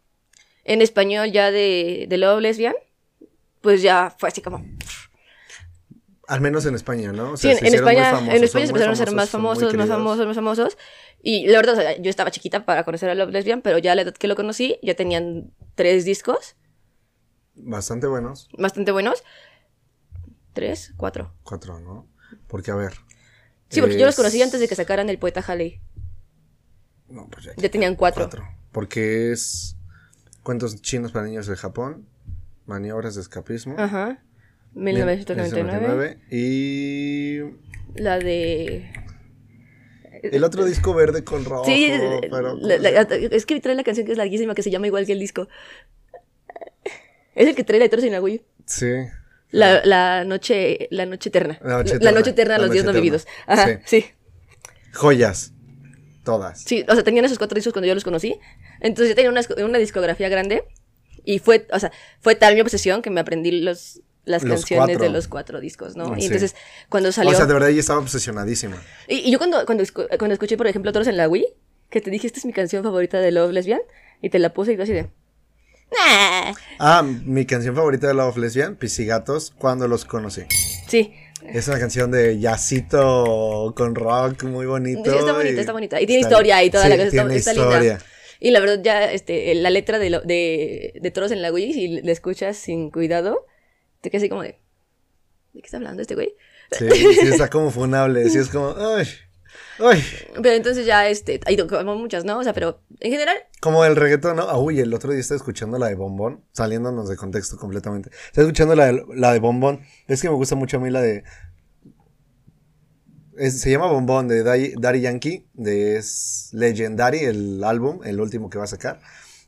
en español ya de, de Love Lesbian, pues ya fue así como... Al menos en España, ¿no? O Sí, sea, en, se en España, famosos, en España se empezaron a ser más famosos, más famosos, más famosos. Y la verdad, o sea, yo estaba chiquita para conocer a Love Lesbian, pero ya a la edad que lo conocí, ya tenían tres discos Bastante buenos. bastante buenos. ¿Tres? ¿Cuatro? Cuatro, ¿no? Porque, a ver. Sí, porque yo los conocí antes de que sacaran el poeta Halley. No, pues ya. Ya tenían cuatro. Porque es cuentos chinos para niños de Japón, maniobras de escapismo. Ajá. 1999. 1999, Y La de. el otro disco verde con rojo. Sí, pero la- la- es que trae la canción que es larguísima, que se llama igual que el disco. Es el que trae letras en la Wii. Sí. La, la noche, la noche eterna. La noche La eterna. noche eterna, La los días no vividos. Ajá, sí. Joyas. Todas. Sí, o sea, tenían esos cuatro discos cuando yo los conocí. Entonces yo tenía una, una discografía grande. Y fue, o sea, fue tal mi obsesión que me aprendí los, las Los canciones cuatro. de los cuatro discos, ¿no? Y Sí. entonces, cuando salió. O sea, de verdad ella estaba obsesionadísima. y, y yo cuando, cuando, cuando escuché, por ejemplo, Toros en la Wii, que te dije, esta es mi canción favorita de Love Lesbian, y te la puse y tú así de. Nah. Ah, mi canción favorita de Love Lesbian, Pisigatos, cuando los conocí. Sí. Es una canción de jazzito con rock muy bonito. Sí, está bonita, está bonita. Y tiene está- historia y toda sí, la cosa. Está, tiene está historia. linda. Y la verdad, ya, este, la letra de, lo- de, de Toros en la Wii, si la escuchas sin cuidado, te quedas así como de. ¿De qué está hablando este güey? Sí, sí, está como funable. Sí, es como. Ay, ay. Pero entonces ya, este, hay como muchas, ¿no? O sea, pero en general, Como el reggaetón, ¿no? Ah, uy, el otro día estaba escuchando la de Bombón, saliéndonos de contexto completamente. Estaba escuchando la de, la de Bombón. Es que me gusta mucho a mí la de. es- se llama Bombón de Daddy, Daddy Yankee. De, es Legendary, el álbum, el último que va a sacar.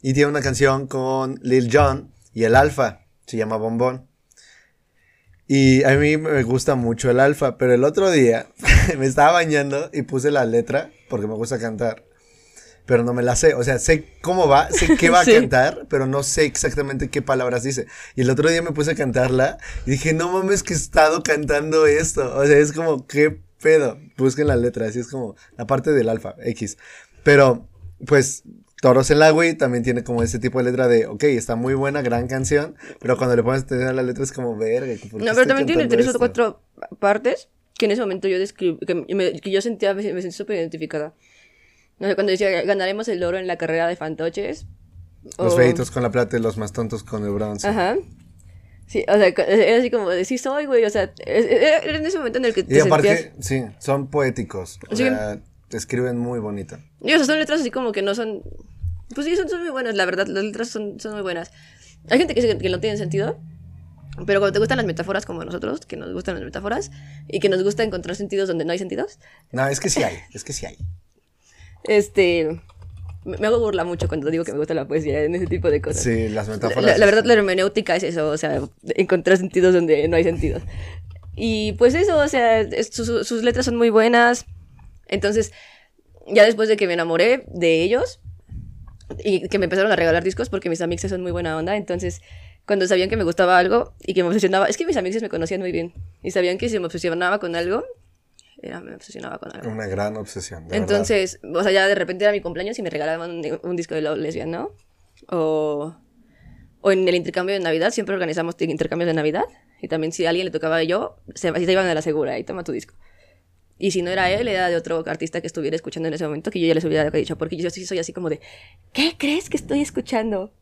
Y tiene una canción con Lil Jon y el Alfa. Se llama Bombón. Y a mí me gusta mucho el alfa, pero el otro día me estaba bañando y puse la letra porque me gusta cantar, pero no me la sé. O sea, sé cómo va, sé qué va Sí. a cantar, pero no sé exactamente qué palabras dice. Y el otro día me puse a cantarla y dije, no mames que he estado cantando esto. O sea, es como, ¿qué pedo? Busquen la letra, así es como la parte del alfa, X. Pero, pues, Toros en la Wii también tiene como ese tipo de letra de, ok, está muy buena, gran canción, pero cuando le pones atención a la letra es como, verga. ¿por qué no, pero también tiene, esas esto?". cuatro partes que en ese momento yo describí, que, me- que yo sentía, me, me sentí súper identificada. No sé, cuando decía, ganaremos el oro en la carrera de fantoches. Los o- feitos con la plata y los más tontos con el bronce. Ajá. Sí, o sea, era así como de, sí soy, güey, o sea, es- era en ese momento en el que te Y aparte, sentías... sí, son poéticos. O Sí. sea, te escriben muy bonito. Y, o sea, son letras así como que no son... Pues sí, son, son muy buenas, la verdad, las letras son, son muy buenas. Hay gente que que no tienen sentido, pero cuando te gustan las metáforas como nosotros, que nos gustan las metáforas, y que nos gusta encontrar sentidos donde no hay sentidos, No, es que sí hay, es que sí hay. este... Me hago burla mucho cuando digo que me gusta la poesía en ese tipo de cosas. Sí, las La, metáforas. la- la verdad, la hermenéutica es eso, o sea, encontrar sentidos donde no hay sentidos. Y pues eso, o sea, es- sus, sus letras son muy buenas. Entonces, ya después de que me enamoré de ellos y que me empezaron a regalar discos porque mis amigos son muy buena onda, entonces cuando sabían que me gustaba algo y que me obsesionaba, es que mis amigos me conocían muy bien y sabían que si me obsesionaba con algo, era, me obsesionaba con algo. Una gran obsesión. de Entonces, o sea, ya de repente era mi cumpleaños y me regalaban un, un disco de Love Lesbian, ¿no? O, o en el intercambio de Navidad, siempre organizamos intercambios de Navidad. Y también si a alguien le tocaba a yo, se, te iban a la segura y toma tu disco. Y si no era él, era de otro artista que estuviera escuchando en ese momento, que yo ya les hubiera dicho, porque yo sí soy así como de, ¿qué crees que estoy escuchando?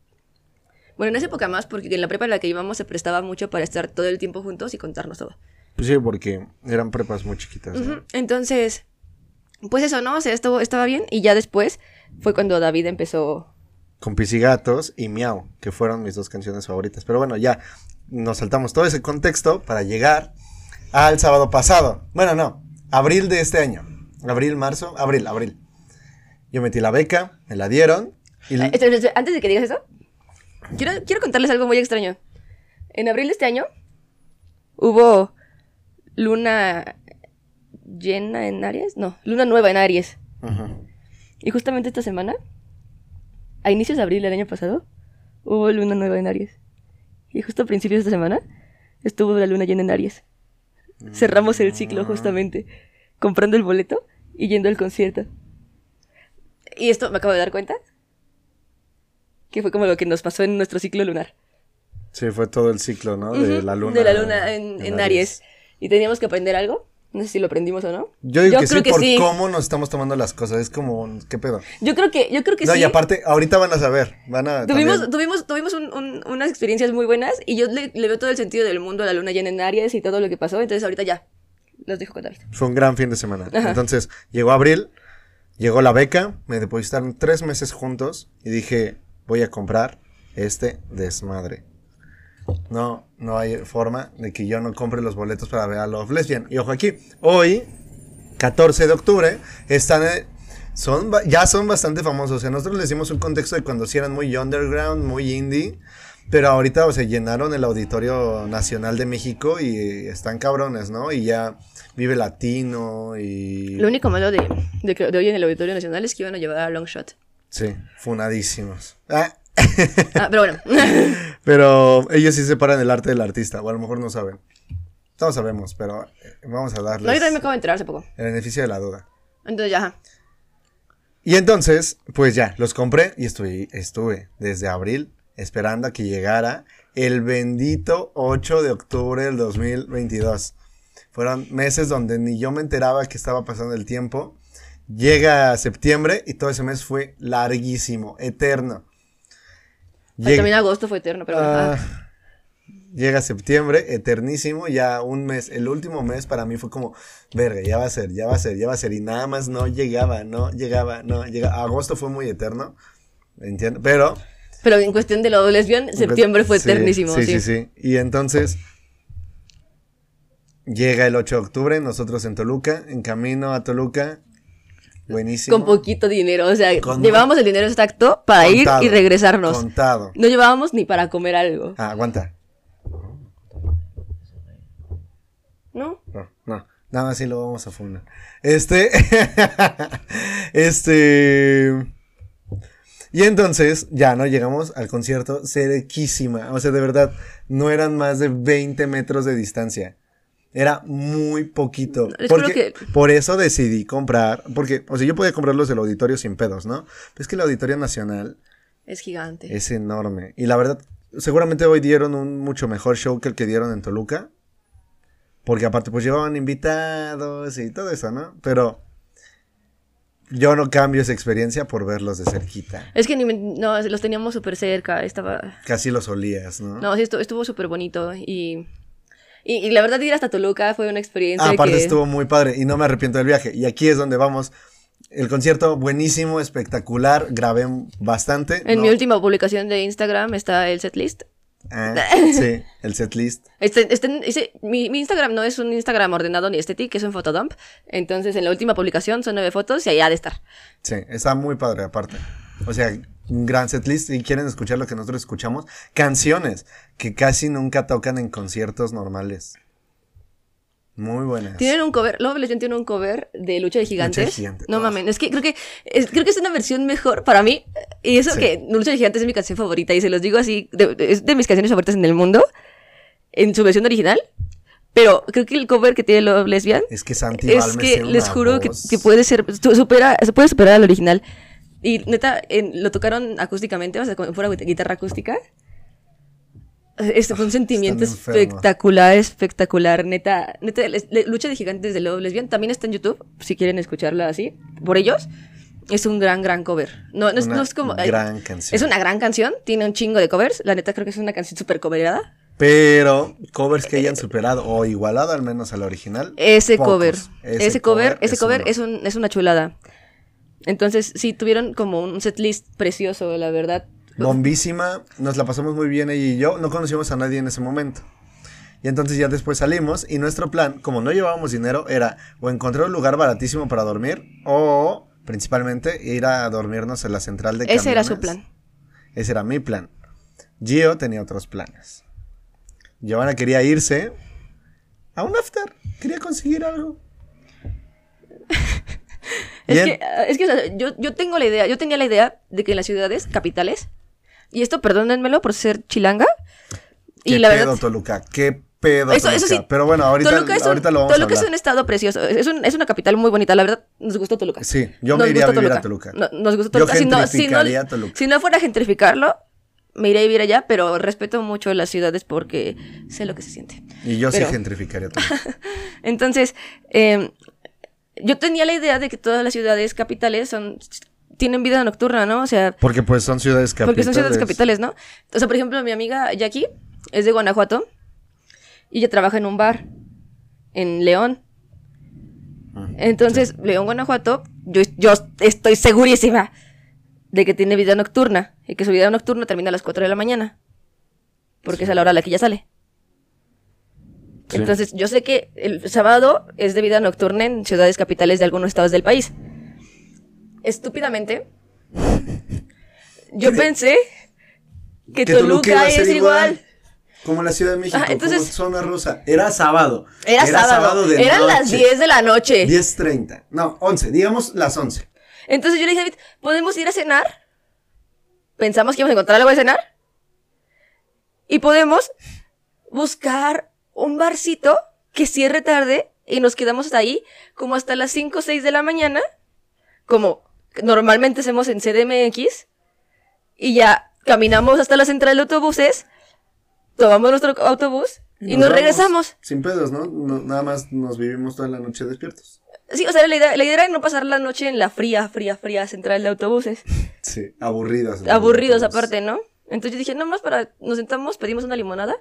Bueno, en esa época más, porque en la prepa en la que íbamos se prestaba mucho para estar todo el tiempo juntos y contarnos todo. verdad. Sí, porque eran prepas muy chiquitas. Entonces, pues eso, ¿no? O sea, esto estaba bien. Y ya después fue cuando David empezó. Con Pisigatos y Miau, que fueron mis dos canciones favoritas. Pero bueno, ya nos saltamos todo ese contexto para llegar al sábado pasado. Bueno, no, abril de este año. Abril, marzo, abril, abril. Yo metí la beca, me la dieron. Y Eh, Antes de que digas eso, quiero, quiero contarles algo muy extraño. En abril de este año, hubo luna llena en Aries, no, luna nueva en Aries. Y justamente esta semana, a inicios de abril del año pasado, hubo luna nueva en Aries. Y justo a principios de esta semana estuvo la luna llena en Aries. Cerramos el ciclo justamente, comprando el boleto y yendo al concierto. Y esto me acabo de dar cuenta, que fue como lo que nos pasó en nuestro ciclo lunar. Sí, fue todo el ciclo, ¿no? De Ujú, la luna. De la luna en, en Aries. Y teníamos que aprender algo. No sé si lo aprendimos o no. Yo digo que creo sí, que por sí. cómo nos estamos tomando las cosas. Es como, ¿qué pedo? Yo creo que, yo creo que no, sí. y aparte, ahorita van a saber. Van a. Tuvimos, también- tuvimos, tuvimos un- un- unas experiencias muy buenas y yo le, le veo todo el sentido del mundo a la luna llena en Aries y todo lo que pasó. Entonces ahorita ya, los dejo contar. Fue un gran fin de semana. Ajá. Entonces, llegó abril, llegó la beca, me depositaron tres meses juntos y dije, voy a comprar este desmadre. No, no hay forma de que yo no compre los boletos para ver a Love Lesbian. Y ojo aquí, hoy, 14 de octubre, están... eh, son, ya son bastante famosos. O sea, nosotros les dimos un contexto de cuando sí eran muy underground, muy indie. Pero ahorita, o llenaron el Auditorio Nacional de México y están cabrones, ¿no? Y ya vive latino y... Lo único malo de, de, de hoy en el Auditorio Nacional es que iban a llevar a Longshot. Sí, funadísimos. Ah, Ah, pero bueno. pero ellos sí separan el arte del artista, o a lo mejor no saben. Todos sabemos, pero eh, vamos a darles no, yo también me acabo de enterar hace poco. el beneficio de la duda. Entonces ya. Y entonces, pues ya, los compré y estuve, estuve desde abril esperando a que llegara el bendito 8 de octubre del 2022. Fueron meses donde ni yo me enteraba que estaba pasando el tiempo. Llega septiembre y todo ese mes fue larguísimo, eterno. Ay, También agosto fue eterno, pero. Ah, ah. Llega septiembre, eternísimo, ya un mes, el último mes para mí fue como, verga, ya va a ser, ya va a ser, ya va a ser, y nada más no llegaba, no llegaba, no llegaba. Agosto fue muy eterno, entiendo, pero... Pero en cuestión de lo lesbian, septiembre fue Sí, eternísimo. Sí, Sí, sí, sí. Y entonces llega el 8 de octubre, nosotros en Toluca, en camino a Toluca, buenísimo. Con poquito dinero. O sea, Con- llevábamos el dinero exacto para Contado, ir y regresarnos. Contado. No llevábamos ni para comer algo. Ah, aguanta. ¿No? No, no. Nada más sí lo vamos a fundar. Este. este. Y entonces, ya, ¿no? Llegamos al concierto cerquísima. O sea, de verdad, no eran más de 20 metros de distancia. Era muy poquito. Les Porque, que- Por eso decidí comprar. Porque, o sea, yo podía comprarlos del auditorio sin pedos, ¿no? Pero es que el auditorio nacional Es gigante. es enorme. Y la verdad, seguramente hoy dieron un mucho mejor show que el que dieron en Toluca. Porque aparte, pues llevaban invitados y todo eso, ¿no? Pero yo no cambio esa experiencia por verlos de cerquita. Es que ni me- no, los teníamos súper cerca. Estaba. Casi los olías, ¿no? No, sí, estuvo súper bonito. Y, y, y la verdad, ir hasta Toluca fue una experiencia. Ah, aparte que... estuvo muy padre y no me arrepiento del viaje. Y aquí es donde vamos. El concierto buenísimo, espectacular. Grabé bastante. En ¿no? mi última publicación de Instagram está el setlist. Ah, sí, el setlist. Este, este- ese- mi, mi Instagram no es un Instagram ordenado ni estético, es un fotodump. Entonces, en la última publicación son nueve fotos y ahí ha de estar. Sí, está muy padre aparte. O sea, un gran setlist. Si quieren escuchar lo que nosotros escuchamos, canciones que casi nunca tocan en conciertos normales. Muy buenas. Tienen un cover, Love Legend tiene un cover de Lucha de Gigantes. de Gigantes, No oh. mames, es que creo que es, creo que es una versión mejor para mí. Y eso Sí. que Lucha de Gigantes es mi canción favorita y se los digo así, de- es de mis canciones favoritas en el mundo, en su versión original. Pero creo que el cover que tiene Love Lesbian Es que Santi es que les juro que, que puede ser, su- supera, puede superar al original. Y neta, en- lo tocaron acústicamente, o sea, como fuera guitarra acústica. Este fue un sentimiento están enfermos. espectacular, espectacular, neta, neta, les- Lucha de Gigantes de Love Lesbian también está en YouTube, si quieren escucarla así, por ellos. Es un gran, gran cover. No, no, es, Una no es como... gran canción. Es una gran canción, tiene un chingo de covers, la neta creo que es una canción súper coverada. Pero covers que hayan superado o igualado al menos al original. Ese pocos. cover, ese, cover, ese cover uno. es, un, es una chulada. Entonces, sí, tuvieron como un setlist precioso, la verdad. Bombísima, nos la pasamos muy bien ella y yo, no conocíamos a nadie en ese momento. Y entonces ya después salimos y nuestro plan, como no llevábamos dinero, era o encontrar un lugar baratísimo para dormir o principalmente ir a dormirnos en la central de Ese era su camiones. plan. Ese era mi plan. Gio tenía otros planes. Giovanna quería irse a un after. Quería conseguir algo. Es que, ah, es que o sea, yo, yo tengo la idea, yo tenía la idea de que en las ciudades capitales, y esto perdónenmelo por ser chilanga, y ¿Qué la pedo, verdad... Toluca? ¿Qué pedo, Eso, eso Toluca? sí. Pero bueno, ahorita, Toluca es un, ahorita lo vamos Toluca a es hablar. un estado precioso. Es, un- es una capital muy bonita. La verdad, nos gustó Toluca. Sí, yo Nos me iría a vivir a Toluca. No- nos gustó Yo Toluca. Si no, si, no, Toluca. si no fuera a gentrificarlo, me iría a vivir allá, pero respeto mucho las ciudades porque sé lo que se siente. Y yo Pero- sí gentrificaría Toluca. Entonces, eh, yo tenía la idea de que todas las ciudades capitales son tienen vida nocturna, ¿no? O sea, Porque pues son ciudades capitales. porque son ciudades capitales, ¿no? O sea, por ejemplo, mi amiga Jackie es de Guanajuato y ella trabaja en un bar en León. Ah, Entonces, León, Guanajuato, yo, yo estoy segurísima de que tiene vida nocturna y que su vida nocturna termina a las 4 de la mañana. Porque es a la hora a la que ella sale. Sí. Entonces, yo sé que el sábado es de vida nocturna en ciudades capitales de algunos estados del país. Estúpidamente, yo pensé que, Que Toluca Toluca es igual. Como la Ciudad de México, Ajá, entonces- como zona rosa. Era sábado. Era, sábado. de Eran las noche. 10 de la noche. 10.30. No, 11. Digamos las 11. Entonces yo le dije a David, ¿podemos ir a cenar? Pensamos que íbamos a encontrar algo de cenar. Y podemos buscar un barcito que cierre tarde y nos quedamos hasta ahí como hasta las 5 o 6 de la mañana, como normalmente hacemos en CDMX, y ya caminamos hasta la central de autobuses, tomamos nuestro autobús y nos regresamos. Sin pedos, ¿no? No- Nada más nos vivimos toda la noche despiertos. Sí, o sea, la idea, la idea era no pasar la noche en la fría, fría, fría central de autobuses. Sí, aburridos. aburridos aparte, ¿no? Entonces yo dije, no más para, nos sentamos, pedimos una limonada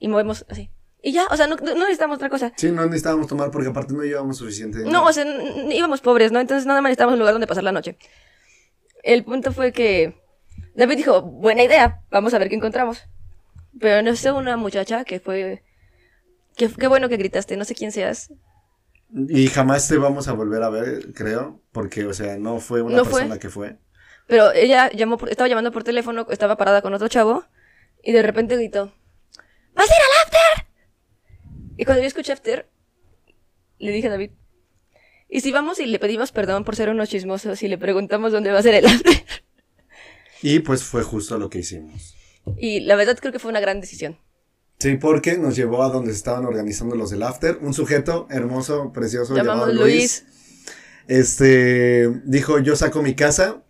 y movemos así. Y ya, o sea, no, no necesitamos otra cosa. Sí, no necesitábamos tomar porque aparte no llevábamos suficiente. No, o sea, íbamos pobres, ¿no? Entonces nada más necesitábamos un lugar donde pasar la noche. El punto fue que David dijo, buena idea, vamos a ver qué encontramos. Pero no sé, una muchacha que fue... Qué bueno que gritaste, no sé quién seas. Y jamás te vamos a volver a ver, creo. Porque, o sea, no fue una No fue. persona que fue. Pero ella llamó estaba llamando por teléfono, estaba parada con otro chavo y de repente gritó, ¡Vas a ir al after! Y cuando yo escuché after, le dije a David, ¿y si vamos y le pedimos perdón por ser unos chismosos y le preguntamos dónde va a ser el after? Y pues fue justo lo que hicimos. Y la verdad creo que fue una gran decisión. Sí, porque nos llevó a donde se estaban organizando los del after. Un sujeto hermoso, precioso, Llamamos llamado Luis. Luis. Este dijo: Yo saco mi casa.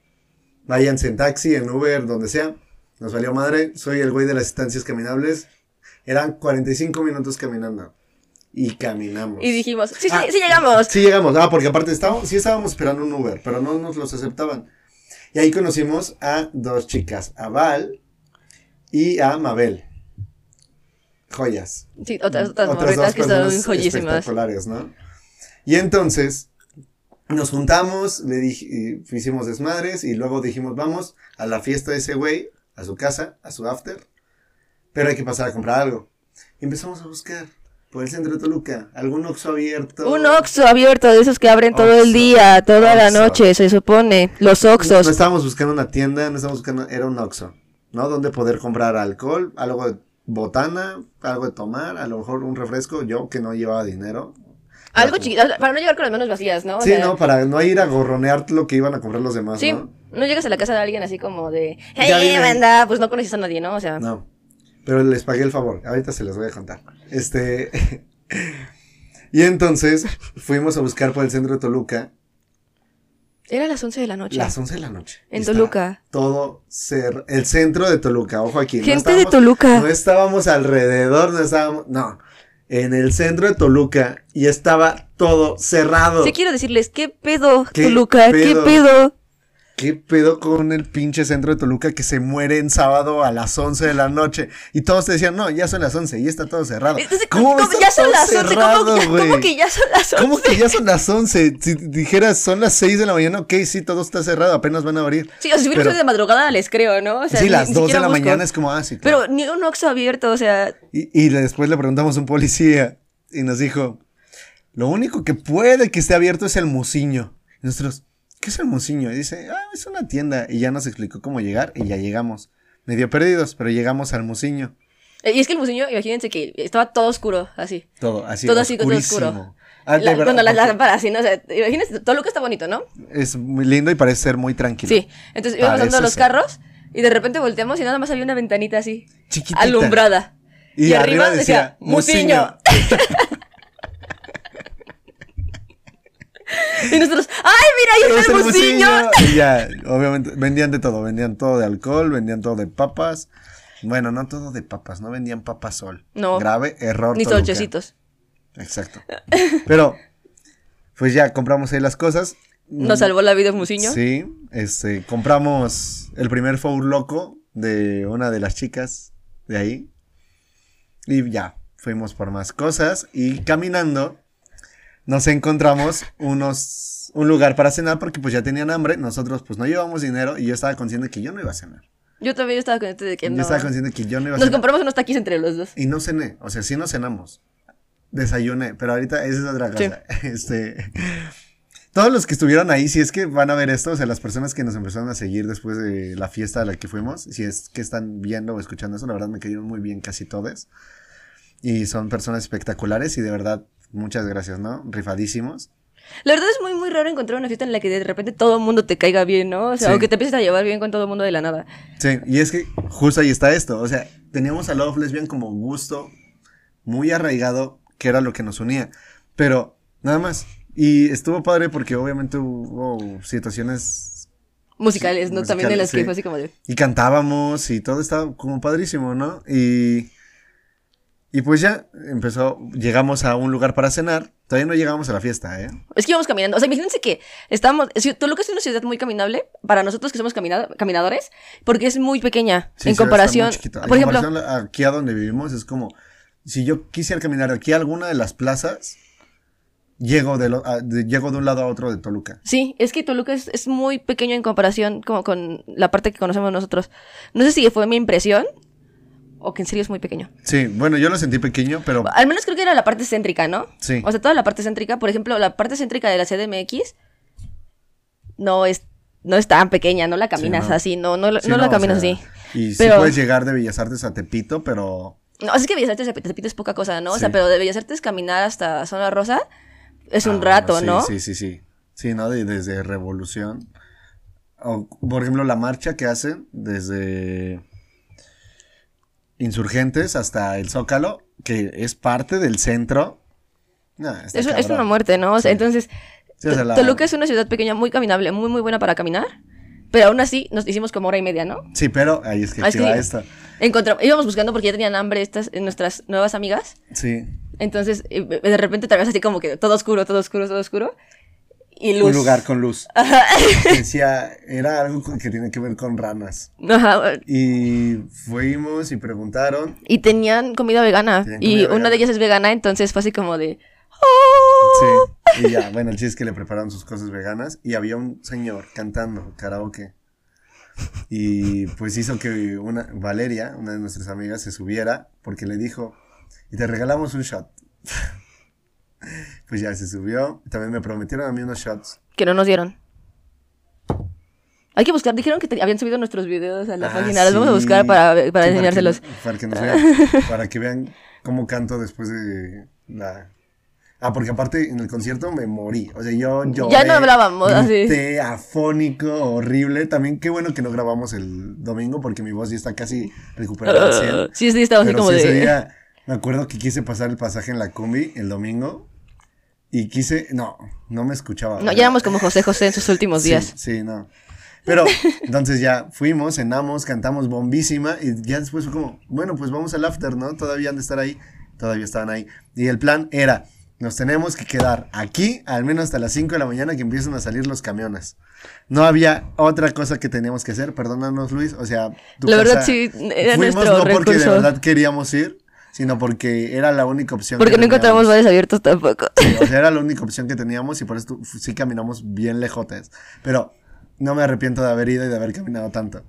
Váyanse en taxi, en Uber, donde sea. Nos valió madre. Soy el güey de las estancias caminables. Eran 45 minutos caminando. Y caminamos. Y dijimos, sí, sí, Ah, sí llegamos. Sí llegamos, ah, porque aparte estábamos, sí estábamos esperando un Uber, pero no nos los aceptaban. Y ahí conocimos a dos chicas, a Val y a Mabel. Joyas. Sí, otras, otras, dos que son joyísimas. espectaculares, ¿no? Y entonces nos juntamos, le dije, hicimos desmadres y luego dijimos, vamos a la fiesta de ese güey, a su casa, a su after, pero hay que pasar a comprar algo. Y empezamos a buscar por el centro de Toluca, algún Oxxo abierto. Un Oxxo abierto de esos que abren todo el día, toda la noche, se supone. Los No Oxxos. estábamos buscando una tienda, no estábamos buscando, era un Oxxo, ¿no? Donde poder comprar alcohol, algo de botana, algo de tomar, a lo mejor un refresco, yo que no llevaba dinero. Algo Para- chiquito, para no llegar con las manos vacías, ¿no? O Sí, sea, no, para no ir a gorronear lo que iban a comprar los demás, Sí, ¿no? no llegas a la casa de alguien así como de, hey, vine". banda, pues no conoces a nadie, ¿no? O sea, No. Pero les pagué el favor, ahorita se los voy a contar. Este. y entonces fuimos a buscar por el centro de Toluca era las 11 de la noche. las 11 de la noche. En está Toluca. Todo cer el centro de Toluca, ojo aquí. no Gente de estábamos- Toluca. No estábamos alrededor, no estábamos. No. En el centro de Toluca y estaba todo cerrado. Sí quiero decirles, ¿qué pedo, ¿Qué Toluca? ¿Qué pedo? ¿Qué pedo con el pinche centro de Toluca que se muere en sábado a las 11 de la noche? Y todos te decían, no, ya son las 11 y está todo cerrado. Entonces, ¿Cómo, ¿cómo está ya son todo las 11? ¿Cómo, cerrado, ya- güey? cómo que ya son las 11? ¿Cómo que ya son las 11? Si dijeras son las 6 de la mañana, ok, sí, todo está cerrado, apenas van a abrir. Sí, o si hubiera Pero- sido de madrugada les creo, ¿no? O sea, sí, ni- las ni 2 de la busco. mañana es como, ah, sí, claro. Pero ni un Oxxo abierto, o sea, Y, después le preguntamos a un policía y nos dijo, lo único que puede que esté abierto es el musiño. Y nosotros, ¿qué es el musiño? Y dice, ah, es una tienda. Y ya nos explicó cómo llegar y ya llegamos. Medio perdidos, pero llegamos al musiño. Eh, Y es que el buciño, imagínense que estaba todo oscuro, así. Todo así. Todo así, todo oscuro. Ah, de La- verdad, bueno, las lámparas, así, ¿no? O sea, imagínense, todo lo que está bonito, ¿no? Es muy lindo y parece ser muy tranquilo. Sí. Entonces íbamos Parece pasando los ser. carros y de repente volteamos y nada más había una ventanita así, Chiquitita. alumbrada. Y, arriba decía, Musiño. y nosotros, ¡ay, mira, ahí Es está! Musiño. Y ya, obviamente, vendían de todo. Vendían todo de alcohol, vendían todo de papas. Bueno, no todo de papas, no vendían papas sol. No. Grave error. Ni solchecitos. Exacto. Pero, pues ya compramos ahí las cosas. Nos salvó la vida Musiño. Sí, este, compramos el primer Four Loco de una de las chicas de ahí. Y ya, fuimos por más cosas y caminando nos encontramos unos, un lugar para cenar porque pues ya tenían hambre. Nosotros pues no llevamos dinero y yo estaba consciente que yo no iba a cenar. Yo también estaba consciente de que Yo no. estaba consciente que yo no iba a Nos cenar. compramos unos taquis entre los dos. Y no cené, o sea, sí no cenamos. Desayuné, pero ahorita esa es otra Sí. cosa. Este. Todos los que estuvieron ahí, si es que van a ver esto, o sea, las personas que nos empezaron a seguir después de la fiesta a la que fuimos, si es que están viendo o escuchando eso, la verdad me cayeron muy bien casi todos. Y son personas espectaculares y de verdad, muchas gracias, ¿no? Rifadísimos. La verdad es muy, muy raro encontrar una fiesta en la que de repente todo el mundo te caiga bien, ¿no? O sea, Sí. o que te empieces a llevar bien con todo el mundo de la nada. Sí, y es que justo ahí está esto. O sea, teníamos a Love Lesbian como gusto muy arraigado, que era lo que nos unía. Pero nada más. Y estuvo padre porque obviamente hubo situaciones Musicales, ¿no? También de las musicales, que sí. fue así como de. y cantábamos y todo estaba como padrísimo, ¿no? Y, y pues ya empezó, llegamos a un lugar para cenar. Todavía no llegamos a la fiesta, ¿eh? Es que íbamos caminando. O sea, imagínense que estábamos. Toluca es una ciudad muy caminable para nosotros que somos caminado- caminadores, porque es muy pequeña Sí, en comparación. muy chiquito. En Por ejemplo, comparación aquí a donde vivimos es como si yo quisiera caminar aquí a alguna de las plazas, llego de, lo- a- de- llego de un lado a otro de Toluca. sí, es que Toluca es, es muy pequeño en comparación como con la parte que conocemos nosotros. No sé si fue mi impresión o que en serio es muy pequeño. Sí, bueno, yo lo sentí pequeño, pero Al menos creo que era la parte céntrica, ¿no? Sí. O sea, toda la parte céntrica, por ejemplo, la parte céntrica de la CDMX no es, no es tan pequeña, no la caminas no. así, no, no, sí, no la o caminas sea, así. Y sí puedes llegar de Bellas Artes a Tepito, pero No, es que Bellas Artes de Tepito es poca cosa, ¿no? O sea, pero de Bellas Artes caminar hasta Zona Rosa es un Ah, rato, ¿no? Sí, sí, sí, sí. Sí, ¿no? De- desde Revolución. O, por ejemplo, la marcha que hacen desde Insurgentes hasta el Zócalo, que es parte del centro. Nah, Es, es una muerte, ¿no? O sea, Sí. entonces, Sí, o sea, la- Toluca es una ciudad pequeña, muy caminable, muy, muy buena para caminar. Pero aún así, nos hicimos como hora y media, ¿no? Sí, pero ahí es que Ah, es que- esto. Encontramos, íbamos buscando porque ya tenían hambre estas, nuestras nuevas amigas. Sí. Entonces, eh, de repente te ves así como que todo oscuro, todo oscuro, todo oscuro. Y luz. Un lugar con luz. Decía, era algo que tiene que ver con ranas. Ajá, Y fuimos y preguntaron. Y tenían comida vegana. Tenían y comida una vegana. de ellas es vegana, entonces fue así como de. "Oh". Sí. Y ya, bueno, el chiste es que le prepararon sus cosas veganas y había un señor cantando karaoke. Y pues hizo que una Valeria, una de nuestras amigas, se subiera porque le dijo, y te regalamos un shot. Pues ya se subió. También me prometieron a mí unos shots. Que no nos dieron. Hay que buscar. Dijeron que te- habían subido nuestros videos a la Ah, página. Los vamos a buscar para, para Sí, enseñárselos. Para que, nos vean, para que vean cómo canto después de la... Ah, porque aparte en el concierto me morí. O sea, yo lloré. Ya no hablábamos, así. afónico, horrible. También qué bueno que no grabamos el domingo porque mi voz ya está casi recuperada al 100. Sí, sí, estaba así como sí, ese de. día me acuerdo que quise pasar el pasaje en la combi el domingo y quise... No, no me escuchaba. No, ya éramos como José José en sus últimos días. Sí, sí, no. Pero entonces ya fuimos, cenamos, cantamos bombísima y ya después fue como, bueno, pues vamos al after, ¿no? Todavía han de estar ahí, todavía estaban ahí. Y el plan era, nos tenemos que quedar aquí al menos hasta las 5 de la mañana que empiezan a salir los camiones. No había otra cosa que teníamos que hacer, perdónanos Luis, o sea, tu La verdad, casa- sí, era fuimos nuestro no porque de recurso. verdad queríamos ir, sino porque era la única opción. Porque que no encontramos bares abiertos tampoco. Sí, o sea, era la única opción que teníamos y por eso sí caminamos bien lejotes. Pero no me arrepiento de haber ido y de haber caminado tanto.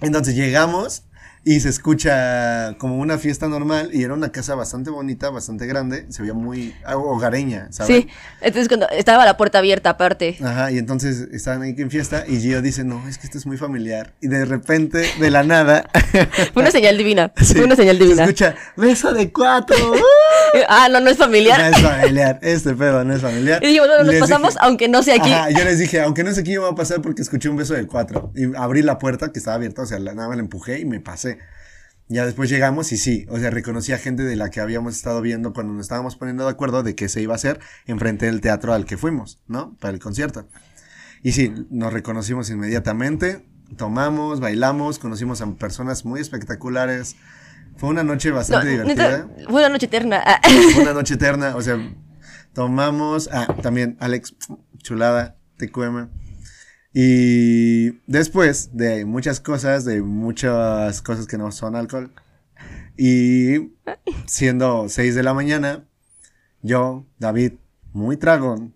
Entonces llegamos Y se escucha como una fiesta normal y era una casa bastante bonita, bastante grande, se veía muy ah, hogareña, ¿sabes? Sí, entonces cuando estaba la puerta abierta aparte. Ajá, y entonces estaban ahí en fiesta y Gio dice, no, es que esto es muy familiar. Y de repente, de la nada... Fue una señal divina, sí, fue una señal Se divina. escucha, beso de cuatro. Ah, no, no es familiar. No es familiar, este pedo no es familiar. Y dijimos, bueno, nos Les pasamos, dije- aunque no sea aquí. Ajá, yo les dije, aunque no sé quién va a pasar porque escuché un beso de cuatro. Y abrí la puerta que estaba abierta, o sea, nada más la empujé y me pasé. Ya después llegamos y sí, o sea, reconocí a gente de la que habíamos estado viendo cuando nos estábamos poniendo de acuerdo de que se iba a hacer enfrente del teatro al que fuimos, ¿no? Para el concierto. Y sí, nos reconocimos inmediatamente, tomamos, bailamos, conocimos a personas muy espectaculares. Fue una noche No, bastante divertida. neta, fue una noche eterna. Ah, Fue una noche eterna, o sea, tomamos, ah, también Alex, chulada, TQM. Y después de muchas cosas, de muchas cosas que no son alcohol, y siendo 6 de la mañana, yo, David, muy tragón,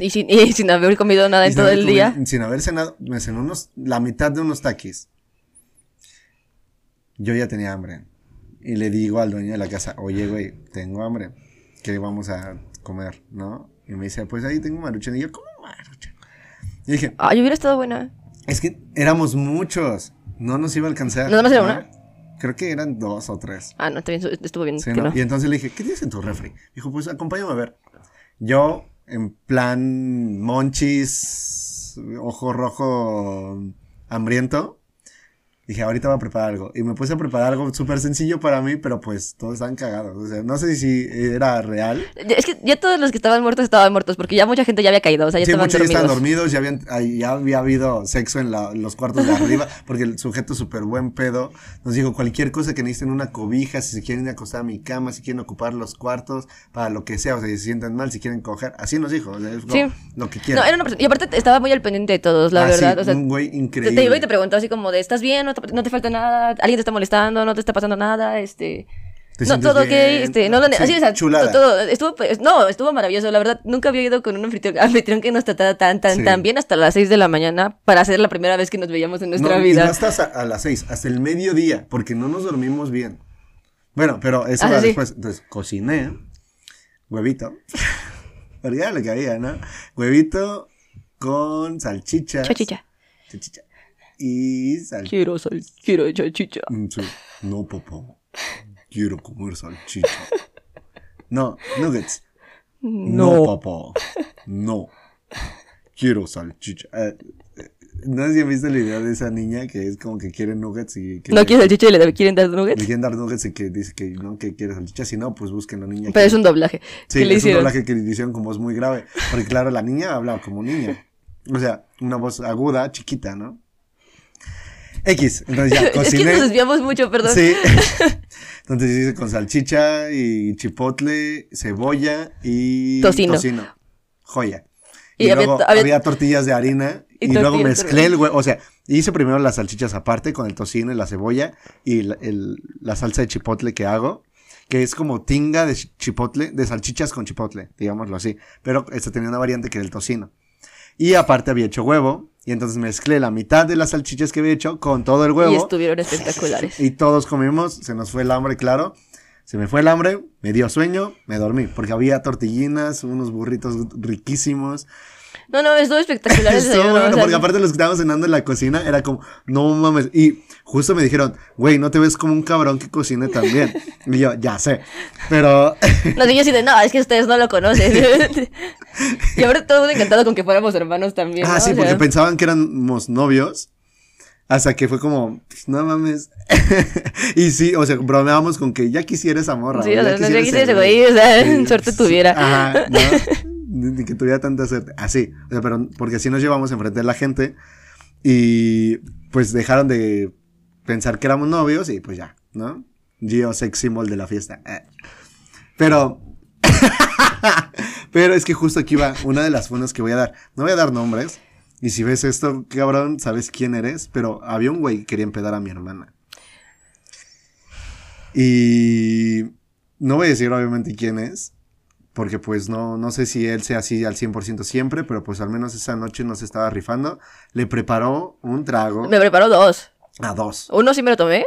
y, sin, y sin haber comido nada en todo el comido- día. Sin haber cenado, me cené unos, la mitad de unos taquis. Yo ya tenía hambre. Y le digo al dueño de la casa, oye, güey, tengo hambre. ¿Qué vamos a comer? ¿No? Y me dice, pues ahí tengo maruchan. Y yo, ¿cómo maruchan? Y dije, Ay, hubiera estado buena. es que éramos muchos. No nos iba a alcanzar. ¿Nada más era ¿no? una? Creo que eran dos o tres. Ah, no, está bien, estuvo bien. Sí, que ¿no? no. Y entonces le dije, ¿qué tienes en tu refri? Dijo, pues acompáñame a ver. Yo, en plan monchis, ojo rojo, hambriento, dije, ahorita voy a preparar algo. Y me puse a preparar algo súper sencillo para mí, pero pues todos estaban cagados. O sea, no sé si era real. Es que ya todos los que estaban muertos estaban muertos, porque ya mucha gente ya había caído, o sea, ya Sí, estaban muchos ya dormidos. estaban dormidos, ya, habían, ya había habido sexo en, la- en los cuartos de arriba, porque el sujeto súper buen pedo nos dijo cualquier cosa que necesiten una cobija, si se quieren acostar a mi cama, si quieren ocupar los cuartos, para lo que sea, o sea, si se sientan mal, si quieren coger, así nos dijo, o sea, es Sí. lo que No, quieran. era una persona. Y aparte estaba muy al pendiente de todos, la Ah, sí, verdad. o sea, un güey te, increíble. te iba y te preguntó así como de, ¿estás bien? ¿No te, no te falta nada? ¿Alguien te está molestando? ¿No te está pasando nada? Este... ¿Te no, todo ok, bien? este, no, Sí, así, o sea, chulada. todo, estuvo, pues, no, estuvo maravilloso, la verdad, nunca había ido con un anfitrión, que nos tratara tan, tan, Sí. tan bien hasta las 6 de la mañana para ser la primera vez que nos veíamos en nuestra No, y vida. no hasta a, a las seis, hasta el mediodía, porque no nos dormimos bien. Bueno, pero eso Ah, sí. después. Entonces, cociné, huevito, porque era lo que había, ¿no? Huevito con salchicha. Chachicha. Salchicha. Y salchicha. Quiero sal, quiero chachicha. No, papá. Quiero comer salchicha. No, nuggets. No, papá. No. Quiero salchicha. Eh, eh, no han visto el video de esa niña que es como que quiere nuggets y que No le- quiere salchicha y le quieren dar le nuggets. quieren dar nuggets y que dice que no, que quiere salchicha. Si no, pues busquen la niña. Pero que- es un doblaje. Sí, le es un doblaje que le hicieron con voz muy grave. Porque claro, la niña habla como niña. O sea, una voz aguda, chiquita, ¿no? X, entonces ya Es que cociné. nos desviamos mucho, perdón. Sí. Entonces hice con salchicha y chipotle, cebolla y Tocino. Joya. Y Y, había luego había, había- tortillas de harina Y y, luego mezclé el huevo. O sea, hice primero las salchichas aparte con el tocino y la cebolla y la, el- la salsa de chipotle que hago. Que es como tinga de chi- chipotle, de salchichas con chipotle, digámoslo así. Pero esta tenía una variante que era el tocino. Y aparte había hecho huevo. Y entonces mezclé la mitad de las salchichas que había hecho con todo el huevo. Y estuvieron espectaculares. Y todos comimos, se nos fue el hambre, claro. Se me fue el hambre, me dio sueño, me dormí, porque había tortillinas, unos burritos riquísimos. No, no, estuvo espectacular Estuvo desayuno, bueno, o sea, porque aparte los que estábamos cenando en la cocina era como, no mames. Y justo me dijeron, güey, no te ves como un cabrón que cocine también. y yo, ya sé. Pero Los niños de, no, es que ustedes no lo conocen. y ahora todo encantado con que fuéramos hermanos también. Ah, ¿no? sí, O porque sea, pensaban que éramos novios. Hasta que fue como, no mames. y sí, o sea, bromeábamos con que ya quisiera esa morra. Sí, o sea, no, ya quisiera ese güey, o sea, suerte tuviera. Ajá, no. Ni que tuviera tanta suerte. Así, o sea, pero porque así nos llevamos enfrente de la gente. Y pues dejaron de pensar que éramos novios y pues ya, ¿no? Gio sex symbol de la fiesta. Eh. Pero. Pero es que justo aquí va una de las funas que voy a dar. No voy a dar nombres. Y si ves esto, cabrón, sabes quién eres. Pero había un güey que quería empedar a mi hermana. Y no voy a decir obviamente quién es. Porque pues no, no sé si él sea así al 100% siempre. Pero pues al menos esa noche no se estaba rifando. Le preparó un trago. Me preparó dos. A dos. Uno sí me lo tomé,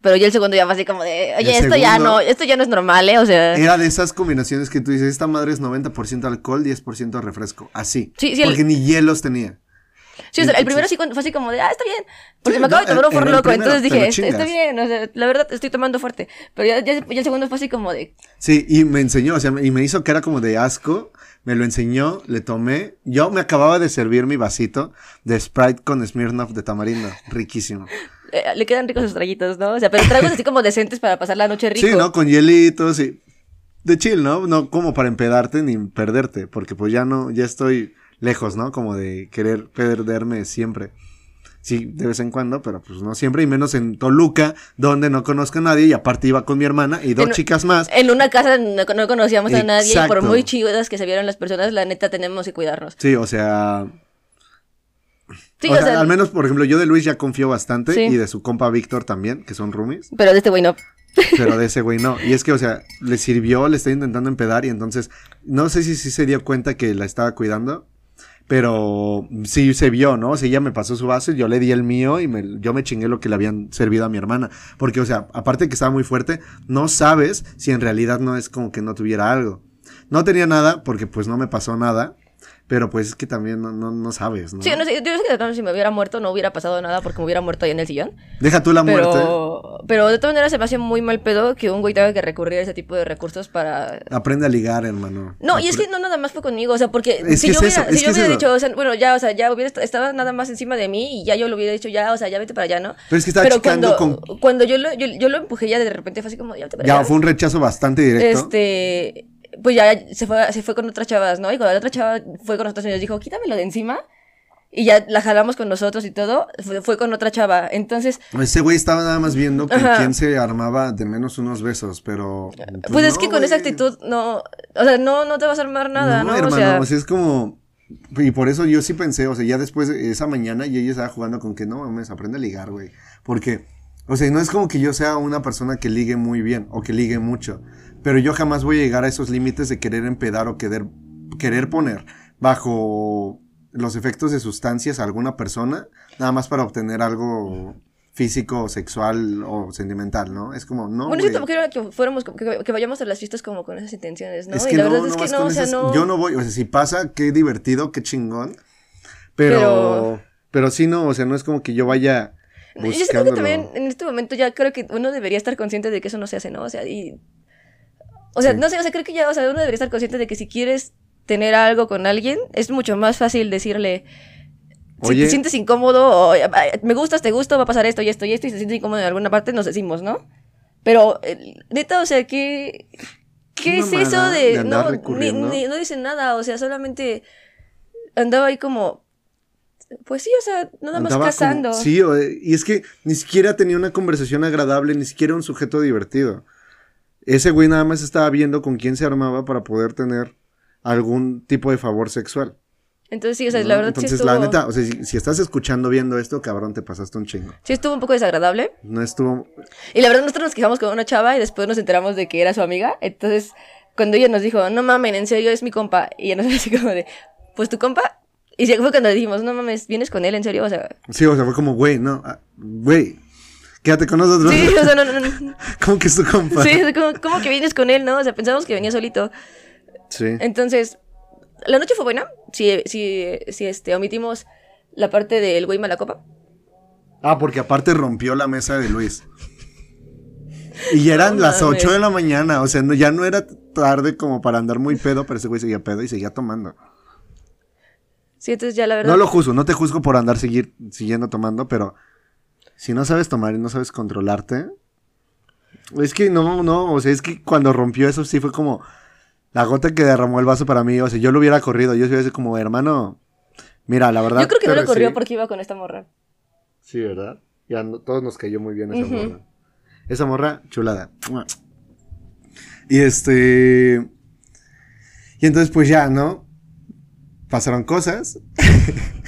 pero ya el segundo ya fue así como de, oye, El esto ya no, esto ya no es normal, ¿eh? O sea, Era de esas combinaciones que tú dices, esta madre es 90% alcohol, 10% refresco. Así. Sí, sí, el- Porque ni hielos tenía. Sí, o sea, el primero sí fue así como de, ah, está bien, porque Sí, me acabo no, de tomar un loco, primero, entonces dije, lo está, está bien, o sea, la verdad estoy tomando fuerte, pero ya, ya, ya el segundo fue así como de, Sí, y me enseñó, o sea, y me hizo cara como de asco. Me lo enseñó, le tomé. Yo me acababa de servir mi vasito de Sprite con Smirnoff de tamarindo. Riquísimo. eh, le quedan ricos sus traguitos, ¿no? O sea, pero tragos así como decentes para pasar la noche rico. Sí, ¿no? Con hielitos y... De chill, ¿no? No como para empedarte ni perderte, porque pues ya no, ya estoy lejos, ¿no? Como de querer perderme siempre. Sí, de vez en cuando, pero pues no siempre, y menos en Toluca, donde no conozco a nadie, y aparte iba con mi hermana y dos En- chicas más. En una casa no, no conocíamos a nadie, y por muy chidas que se vieran las personas, la neta tenemos que cuidarnos. Sí, o sea, Sí, o sea, al menos, por ejemplo, yo de Luis ya confío bastante, Sí. y de su compa Víctor también, que son roomies. pero de este güey no. Pero de ese güey no. Y es que, o sea, le sirvió, le está intentando empedar y entonces, no sé si sí se dio cuenta que la estaba cuidando, pero sí se vio, ¿no? O sea, ella me pasó su vaso yo le di el mío y me, yo me chingué lo que le habían servido a mi hermana. Porque, o sea, aparte de que estaba muy fuerte, no sabes si en realidad no es como que no tuviera algo. No tenía nada porque pues no me pasó nada, pero pues es que también no, no, no sabes, ¿no? Sí, no sé, yo sé que si me hubiera muerto no hubiera pasado nada porque me hubiera muerto ahí en el sillón. Deja tú la muerte. Pero, pero de todas maneras se me hacía muy mal pedo que un güey tenga que recurrir a ese tipo de recursos para... Aprende a ligar, hermano. No, y es que no nada más fue conmigo, o sea, porque Es si yo es hubiera, si yo es hubiera dicho, o sea, bueno, ya, o sea, ya hubiera est- estaba nada más encima de mí y ya yo lo hubiera dicho, ya, o sea, ya vete para allá, ¿no? Pero es que estaba checando cuando, con- cuando yo lo, yo, yo lo empujé ya de repente fue así como, ya vete para Ya allá. fue un rechazo bastante directo. Este, pues ya se fue, se fue con otras chavas, ¿no? Y cuando la otra chava fue con nosotros y nos dijo, quítamelo de encima. Y ya la jalamos con nosotros y todo, fue, fue con otra chava. Entonces, Ese güey estaba nada más viendo con Ajá. quién se armaba de menos unos besos, pero. pues, es no, que con esa actitud no, o sea, no, no te vas a armar nada, ¿no? No, hermano, o sea, o sea, es como. Y por eso yo sí pensé, o sea, ya después de esa mañana y ella estaba jugando con que no mames, aprende a ligar, güey. Porque, o sea, no es como que yo sea una persona que ligue muy bien o que ligue mucho, pero yo jamás voy a llegar a esos límites de querer empedar o querer, querer poner bajo los efectos de sustancias a alguna persona, nada más para obtener algo físico, sexual o sentimental, ¿no? Es como, no. bueno, güey. tampoco era que fuéramos, que, que vayamos a las fiestas como con esas intenciones, ¿no? Es y que la no, verdad no es que no, o sea, esas- no. Yo no voy, o sea, si pasa, qué divertido, qué chingón. Pero, pero, Pero- sí no, o sea, no es como que yo vaya Yo siento que buscándolo. también en este momento ya creo que uno debería estar consciente de que eso no se hace, ¿no? O sea, y. O sea, Sí. no sé, o sea, creo que ya, o sea, uno debería estar consciente de que si quieres tener algo con alguien, es mucho más fácil decirle. Si Oye. te sientes incómodo, o "Ay, me gustas, te gusto, va a pasar esto y esto y esto, y se siente incómodo en alguna parte, nos decimos, ¿no? Pero, eh, neta, o sea, ¿qué, Qué ¿qué es eso de no, ni, recurriendo. ni- no dicen nada, o sea, solamente andaba ahí como. Pues sí, o sea, nada más Andaba como- cazando. sí, o- y es que ni siquiera tenía una conversación agradable, ni siquiera un sujeto divertido. Ese güey nada más estaba viendo con quién se armaba para poder tener algún tipo de favor sexual. Entonces sí, o sea, ¿no? la verdad Entonces, sí estuvo, la neta, o sea, si, si estás escuchando, viendo esto, cabrón, te pasaste un chingo. sí estuvo un poco desagradable. No estuvo. Y la verdad nosotros nos quejamos con una chava y después nos enteramos de que era su amiga. Entonces, cuando ella nos dijo, no mamen, en serio es mi compa. Y ella nos dice como de, pues tu compa. Y fue cuando dijimos, no mames, ¿vienes con él en serio? O sea, Sí, o sea, fue como, güey, no, ah, güey, quédate con nosotros. sí, o sea, no, no, no. ¿Cómo que es tu compa? Sí, o sea, ¿cómo, cómo que vienes con él, no? O sea, pensamos que venía solito. Sí. Entonces, la noche fue buena. Si, si, si este, omitimos la parte del güey mala copa. Ah, porque aparte rompió la mesa de Luis. Y ya eran No las mames. 8 de la mañana, o sea, no- ya no era tarde como para andar muy pedo, pero ese güey seguía pedo y seguía tomando. Sí, entonces ya la verdad. No lo juzgo, no te juzgo por andar seguir, siguiendo tomando, pero si no sabes tomar y no sabes controlarte, es que no, no, o sea, es que cuando rompió eso sí fue como la gota que derramó el vaso para mí, o sea, yo lo hubiera corrido, yo hubiera sido como, hermano, mira, la verdad. Yo creo que no lo corrió porque iba con esta morra. Sí, ¿verdad? Ya no- todos nos cayó muy bien esa morra. Esa morra, chulada. Y este. Y entonces, pues ya, ¿no? Pasaron cosas.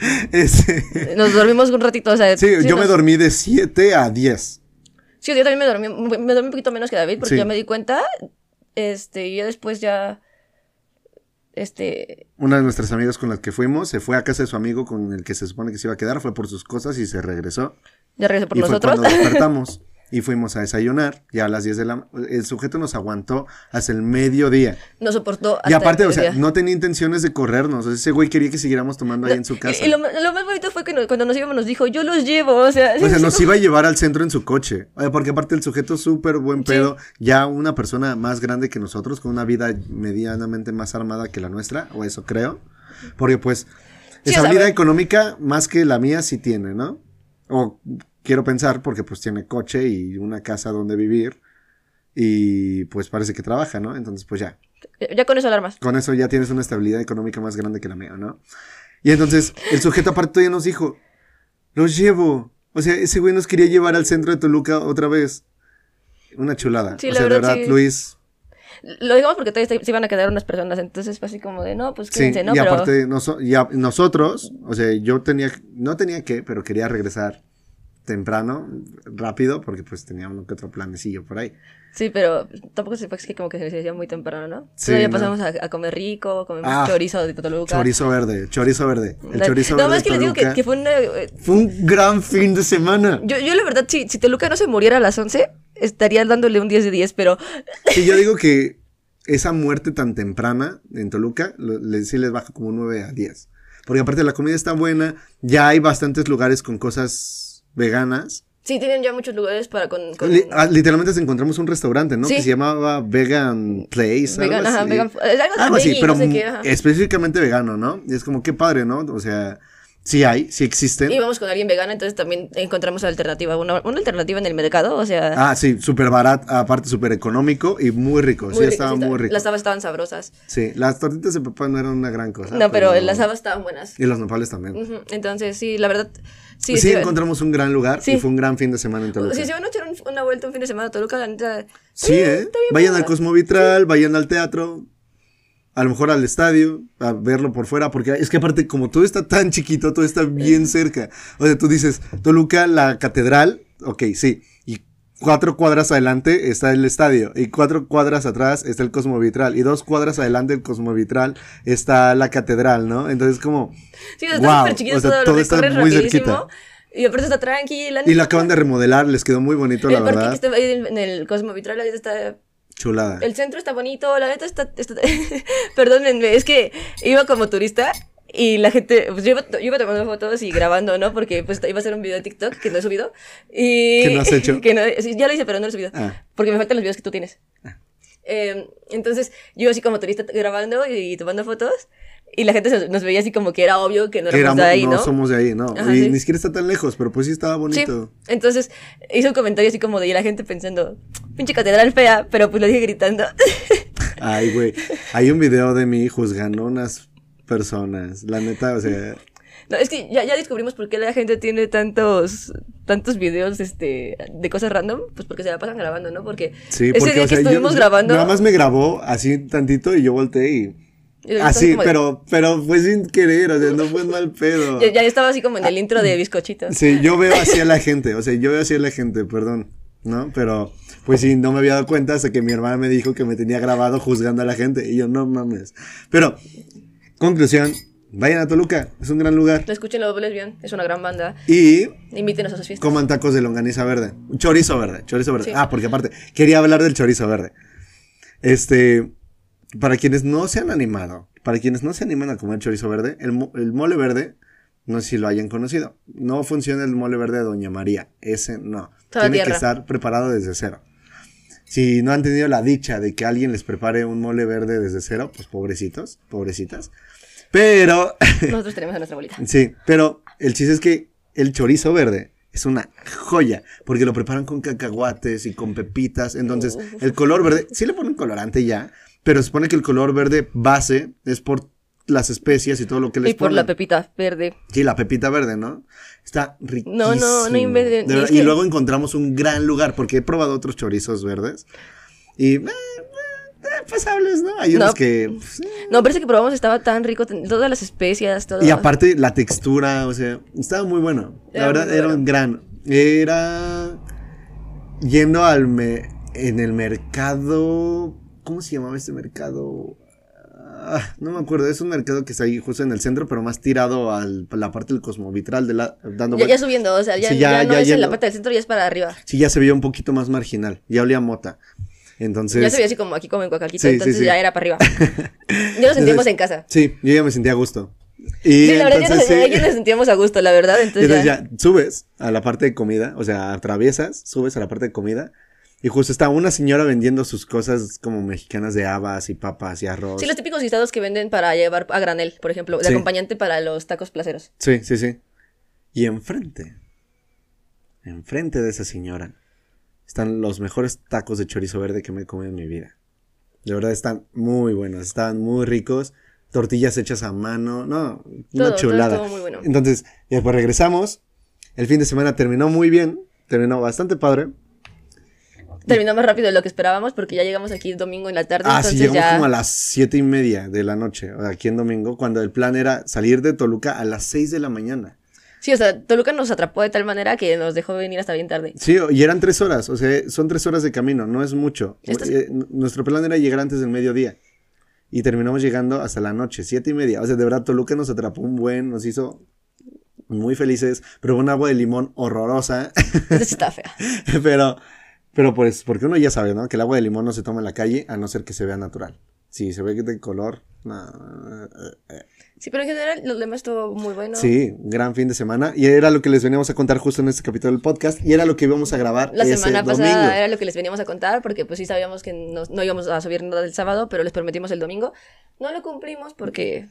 Nos dormimos un ratito, o sea. sí, yo me dormí de 7 a 10. Sí, yo también me dormí, me dormí un poquito menos que David porque Sí. ya me di cuenta. Este, y ya después ya. este, Una de nuestras amigas con las que fuimos se fue a casa de su amigo con el que se supone que se iba a quedar, fue por sus cosas y se regresó. ya regresó por y nosotros. fue cuando despertamos y fuimos a desayunar. Ya a las 10 de la... El sujeto nos aguantó hasta el mediodía. Nos soportó hasta Y aparte, el o sea, no tenía intenciones de corrernos. ese güey quería que siguiéramos tomando ahí en su casa. Y, lo, lo más bonito fue que no- cuando nos íbamos nos dijo, yo los llevo, o sea... O sea, nos como- iba a llevar al centro en su coche. Oye, porque aparte el sujeto súper buen pedo, ya una persona más grande que nosotros, con una vida medianamente más armada que la nuestra, o eso creo. Porque pues, Sí, esa vida económica más que la mía sí tiene, ¿no? O quiero pensar porque pues tiene coche y una casa donde vivir y pues parece que trabaja, ¿no? Entonces pues ya, Ya con eso alarmas. con eso ya tienes una estabilidad económica más grande que la mía, ¿no? Y entonces el sujeto aparte todavía nos dijo, los llevo. O sea, ese güey nos quería llevar al centro de Toluca otra vez. Una chulada. Sí, o la sea, de verdad, verdad, sí. Luis. Lo digamos porque todavía se- iban a quedar unas personas, entonces fue así como de, no, pues Sí, quédense, ¿no? y Pero aparte noso- y a- nosotros, o sea, yo tenía, no tenía que, pero quería regresar temprano, rápido, porque pues tenía uno que otro planecillo por ahí. sí, pero tampoco se fue que como que se decía muy temprano, ¿no? Sí, no. pasamos a, a comer rico, comemos Ah, chorizo de Toluca. Chorizo verde, chorizo verde. El chorizo no, verde. más que les digo que, Toluca. que fue una... eh, Fue un gran fin de semana. Yo, yo la verdad, si, si Toluca no se muriera a las 11, estaría dándole un 10 de 10, pero Sí, yo digo que esa muerte tan temprana en Toluca, lo- le- sí les baja como 9 a 10. Porque aparte la comida está buena, ya hay bastantes lugares con cosas veganas. sí tienen ya muchos lugares para con... con- Li- ah, literalmente encontramos un restaurante, ¿no? Sí. Que se llamaba Vegan Place. algo vegan, ajá, así. vegan... Algo, Algo así, pero no sé qué, ajá. específicamente vegano, ¿no? Y es como qué padre, ¿no? O sea, sí hay, sí existen. Íbamos con alguien vegano, entonces también encontramos alternativa, una, una alternativa en el mercado, o sea... Ah, sí, súper barato, aparte súper económico y muy rico. muy sí, rico, estaba sí, muy rico. Las habas estaban sabrosas. Sí, las tortitas de papá no eran una gran cosa. no, pero las habas estaban buenas. Y los nopales también. Entonces, sí, la verdad, sí. Sí, sí, encontramos un gran lugar Sí. y fue un gran fin de semana en Toluca. Se van a echar un- una vuelta un fin de semana a Toluca, la neta... Sí, ¿eh? Vayan al Cosmovitral, vayan al teatro, a lo mejor al estadio, a verlo por fuera, porque es que aparte, como todo está tan chiquito, todo está bien cerca. O sea, tú dices, Toluca, la catedral, ok, sí. Y cuatro cuadras adelante está el estadio, y cuatro cuadras atrás está el Cosmovitral, y dos cuadras adelante del Cosmovitral está la catedral, ¿no? Entonces, como. Sí, está Wow, súper chiquito o sea, todo, todo está muy cerquita. Y aparte está tranquila. Y lo acaban de remodelar, les quedó muy bonito, la El que verdad. está ahí en el Cosmo Vitral, la neta está... Chulada. El centro está bonito, la neta está... está- Perdónenme, es que iba como turista y la gente... Pues yo iba, yo iba tomando fotos y grabando, ¿no? Porque pues iba a hacer un video de TikTok que no he subido. Y... ¿Que no has hecho? que no- ya lo hice, pero no lo he subido. Ah. Porque me faltan los videos que tú tienes. Eh, entonces, yo así como turista grabando y tomando fotos. Y la gente se- nos veía así como que era obvio que no éramos de ahí, no, ¿no? somos de ahí, no. Ajá, y sí. ni siquiera está tan lejos, pero pues sí estaba Sí, bonito. entonces hizo un comentario así como de y la gente pensando, pinche catedral fea, pero pues lo dije gritando. Ay, güey. Hay un video de mí juzgando unas personas. La neta, o sea. No, es que ya, ya descubrimos por qué la gente tiene tantos tantos videos este, de cosas random, pues porque se la pasan grabando, ¿no? Porque Sí, ese porque día o que sea, estuvimos yo- grabando... Nada más me grabó así tantito y yo volteé y. Así, de- pero, pero fue sin querer, o sea, no fue mal pedo. Ya, ya estaba así como en el intro de bizcochitos. Sí, yo veo así a la gente, o sea, yo veo así a la gente, perdón, ¿no? Pero, pues sí, no me había dado cuenta hasta que mi hermana me dijo que me tenía grabado juzgando a la gente. Y yo, no mames. Pero, conclusión, vayan a Toluca, es un gran lugar. Lo escuchen los lesbian, es una gran banda. Y Invítenos a sus fiestas. coman tacos de longaniza verde. Chorizo verde, chorizo verde. Sí. Ah, porque aparte, quería hablar del chorizo verde. Este, para quienes no se han animado, para quienes no se animan a comer chorizo verde, el, mo- el mole verde, no sé si lo hayan conocido. No funciona el mole verde de Doña María. Ese no. Toda Tiene que estar preparado desde cero. Si no han tenido la dicha de que alguien les prepare un mole verde desde cero, pues pobrecitos, pobrecitas. Pero Nosotros tenemos a nuestra abuelita. Sí, pero el chiste es que el chorizo verde es una joya, porque lo preparan con cacahuates y con pepitas, entonces el color verde, sí le ponen colorante ya, pero se supone que el color verde base es por las especias y todo lo que les Y por ponen. la pepita verde. Sí, la pepita verde, ¿no? Está riquísimo. No, no, no inventen. De Y verdad, es Y que- luego encontramos un gran lugar, porque he probado otros chorizos verdes y... eh, eh, eh, pasables, ¿no? Hay No. unos que... pues, eh, No, parece que probamos estaba tan rico, todas las especias, todo. Y aparte la textura, o sea, estaba muy bueno. La Era verdad, era bueno. un gran. Era yendo al me- en el mercado. ¿Cómo se llamaba este mercado? ah, no me acuerdo, es un mercado que está ahí justo en el centro, pero más tirado a la parte del cosmovitral, de la, dando Ya, subiendo, o sea, ya, Sí, ya, ya- no ya es en la parte del centro, ya es para arriba. Sí, ya se veía un poquito más marginal, ya olía mota. Entonces, ya se veía así como aquí como en Coacalquito, Sí, entonces sí. ya era para arriba. ya nos sentíamos en casa. sí, yo ya me sentía a gusto. Y Sí, la verdad, ya nos, sí. ya nos sentíamos a gusto, la verdad, entonces, entonces ya. ya subes a la parte de comida, o sea, atraviesas, subes a la parte de comida. Y justo está una señora vendiendo sus cosas como mexicanas de habas y papas y arroz. Sí, los típicos guisados que venden para llevar a granel, por ejemplo, de Sí. acompañante para los tacos placeros. Sí, sí, sí. Y enfrente, enfrente de esa señora, están los mejores tacos de chorizo verde que me he comido en mi vida. De verdad están muy buenos, estaban muy ricos. Tortillas hechas a mano, no, Todo, una todo chulada. estuvo muy bueno. Entonces, y después regresamos. El fin de semana terminó muy bien, terminó bastante padre. Terminó más rápido de lo que esperábamos porque ya llegamos aquí domingo en la tarde, Ah, sí, llegamos ya... como a las siete y media de la noche, aquí en domingo, cuando el plan era salir de Toluca a las 6 de la mañana. Sí, o sea, Toluca nos atrapó de tal manera que nos dejó venir hasta bien tarde. Sí, y eran tres horas, o sea, son tres horas de camino, no es mucho. Eh, Nuestro plan era llegar antes del mediodía. Y terminamos llegando hasta la noche, siete y media. O sea, de verdad, Toluca nos atrapó un buen, nos hizo muy felices. Pero un agua de limón horrorosa. Sí está fea. pero, pero pues, porque uno ya sabe, ¿no? Que el agua de limón no se toma en la calle, a no ser que se vea natural. Si se ve que de color, no. eh, eh. Sí, pero en general los demás estuvo muy bueno. Sí, gran fin de semana. Y era lo que les veníamos a contar justo en este capítulo del podcast. Y era lo que íbamos a grabar La ese semana domingo. pasada era lo que les veníamos a contar porque pues sí sabíamos que no, no íbamos a subir nada del sábado, pero les prometimos el domingo. No lo cumplimos porque...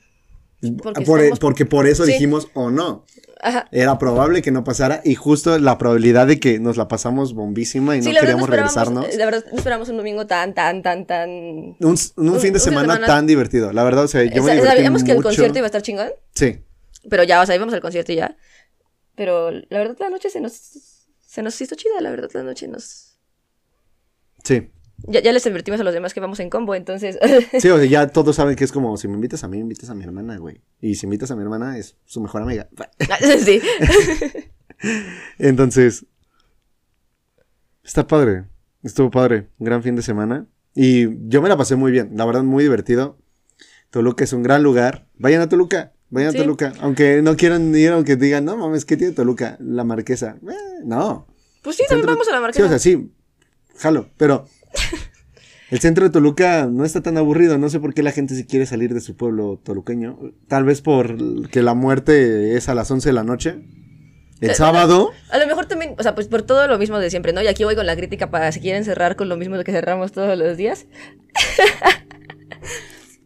porque Por- estamos- Porque por eso Sí. dijimos o no. Ajá. Era probable que no pasara y justo la probabilidad de que nos la pasamos bombísima y Sí, no no queríamos regresarnos. la verdad no esperamos un domingo tan, tan, tan, tan... Un, un un- fin de un fin de semana, semana- tan divertido. La verdad, o sea, yo me Sa- divertí Sabíamos que el concierto iba a estar chingón, Sí. pero ya, o sea, íbamos al concierto y ya. Pero la verdad la noche se nos, se nos hizo chida, la verdad la noche nos... Sí. Ya, ya les advertimos a los demás que vamos en combo, entonces... Sí, o sea, ya todos saben que es como si me invitas a mí, invitas a mi hermana, güey. Y si invitas a mi hermana, es su mejor amiga. sí. Entonces, está padre. Estuvo padre. Un gran fin de semana. Y yo me la pasé muy bien. La verdad, muy divertido. Toluca es un gran lugar. Vayan a Toluca. Vayan Sí. a Toluca. Aunque no quieran ir, aunque digan, no mames, ¿qué tiene Toluca? La marquesa. Eh, no. Pues sí, también vamos a la Sí, marquesa. o sea, sí. Jalo. Pero el centro de Toluca no está tan aburrido. No sé por qué la gente se quiere salir de su pueblo toluqueño. Tal vez por que la muerte es a las 11 de la noche. El sábado. A lo mejor también, o sea, pues por todo lo mismo de siempre, ¿no? Y aquí voy con la crítica para si quieren cerrar con lo mismo de que cerramos todos los días.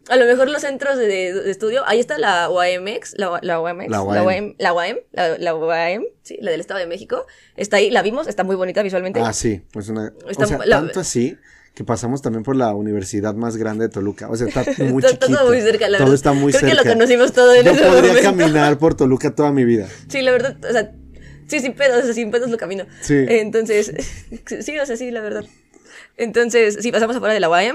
a lo mejor los centros de, de estudio, ahí está la UAMX, la, la UAMX, La la UAM. UAM, la UAM, la, la UAM, sí, la del Estado de México. Está ahí, la vimos, está muy bonita visualmente. Ah, sí, pues una. Está o sea, tanto así que pasamos también por la universidad más grande de Toluca. O sea, está muy Está- chiquito. todo muy cerca, la Todo verdad. está muy Creo cerca. que lo conocimos todo en Yo ese podría momento. caminar por Toluca toda mi vida. Sí, la verdad, o sea, sí, sin pedos, o sea, sin pedos lo camino. Sí. Entonces, sí, o sea, sí, la verdad. Entonces, sí, pasamos afuera de la UAM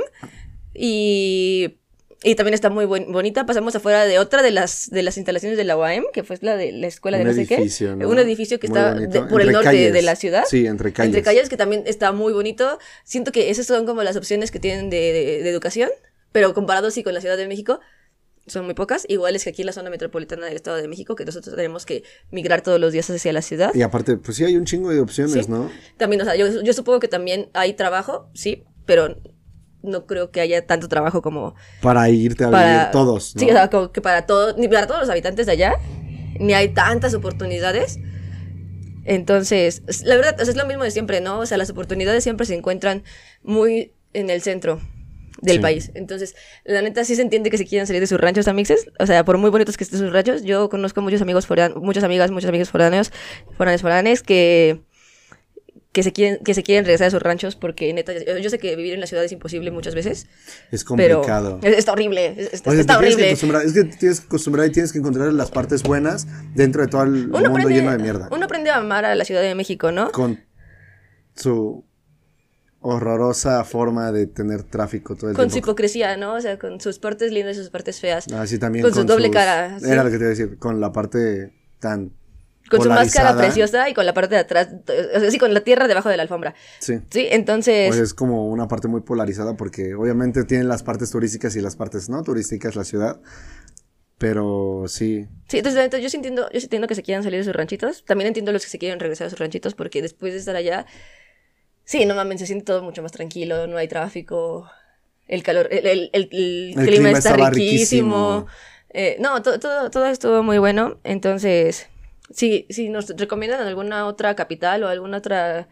y, y también está muy buen- bonita. Pasamos afuera de otra de las, de las instalaciones de la UAM, que fue la de la escuela de Un no sé edificio, qué. ¿no? Un edificio que Muy está de- por el Entre norte calles. de la ciudad. Sí, entre calles. Entre calles, que también está muy bonito. Siento que esas son como las opciones que tienen de, de- de educación, pero comparado sí con la Ciudad de México, son muy pocas. Igual es que aquí en la zona metropolitana del Estado de México, que nosotros tenemos que migrar todos los días hacia la ciudad. Y aparte, pues sí hay un chingo de opciones, Sí. ¿no? También, o sea, yo, yo supongo que también hay trabajo, sí, pero no creo que haya tanto trabajo como Para irte a para vivir todos, ¿no? Sí, o sea, como que para todos, ni para todos los habitantes de allá, ni hay tantas oportunidades. Entonces, es- la verdad, o sea, es lo mismo de siempre, ¿no? O sea, las oportunidades siempre se encuentran muy en el centro del Sí. país. Entonces, la neta sí se entiende que se quieran salir de sus ranchos amixes. O sea, por muy bonitos que estén sus ranchos, yo conozco muchos amigos foráneos, muchas amigas, muchos amigos foráneos, foráneos, foráneos que que se quieren que se quieren regresar a sus ranchos porque neta yo, yo sé que vivir en la ciudad es imposible muchas veces Es pero complicado. es- está horrible es- está, O sea, está que horrible acostumbrar- es que tienes que acostumbrar y tienes que encontrar las partes buenas dentro de todo el uno mundo aprende, lleno de mierda. uno aprende a amar a la Ciudad de México, ¿no? Con su horrorosa forma de tener tráfico todo el Con su tiempo. hipocresía, ¿no? O sea, con sus partes lindas y sus partes feas. Así también con su doble sus- cara, sí. Era lo que te iba a decir, con la parte tan Con su máscara preciosa y con la parte de atrás, o sea, sí, con la tierra debajo de la alfombra. Sí. Sí, entonces... Pues es como una parte muy polarizada porque obviamente tienen las partes turísticas y las partes no turísticas la ciudad. Pero sí. Sí, entonces neta, yo sí entiendo, yo sí entiendo que se quieran salir de sus ranchitos. También entiendo los que se quieren regresar a sus ranchitos porque después de estar allá, sí, no mames, se siente todo mucho más tranquilo, no hay tráfico, el calor, el, el- el- el clima, clima está riquísimo. riquísimo. Eh, no, todo, todo, todo estuvo muy bueno. Entonces, sí, si nos recomiendan alguna otra capital o alguna otra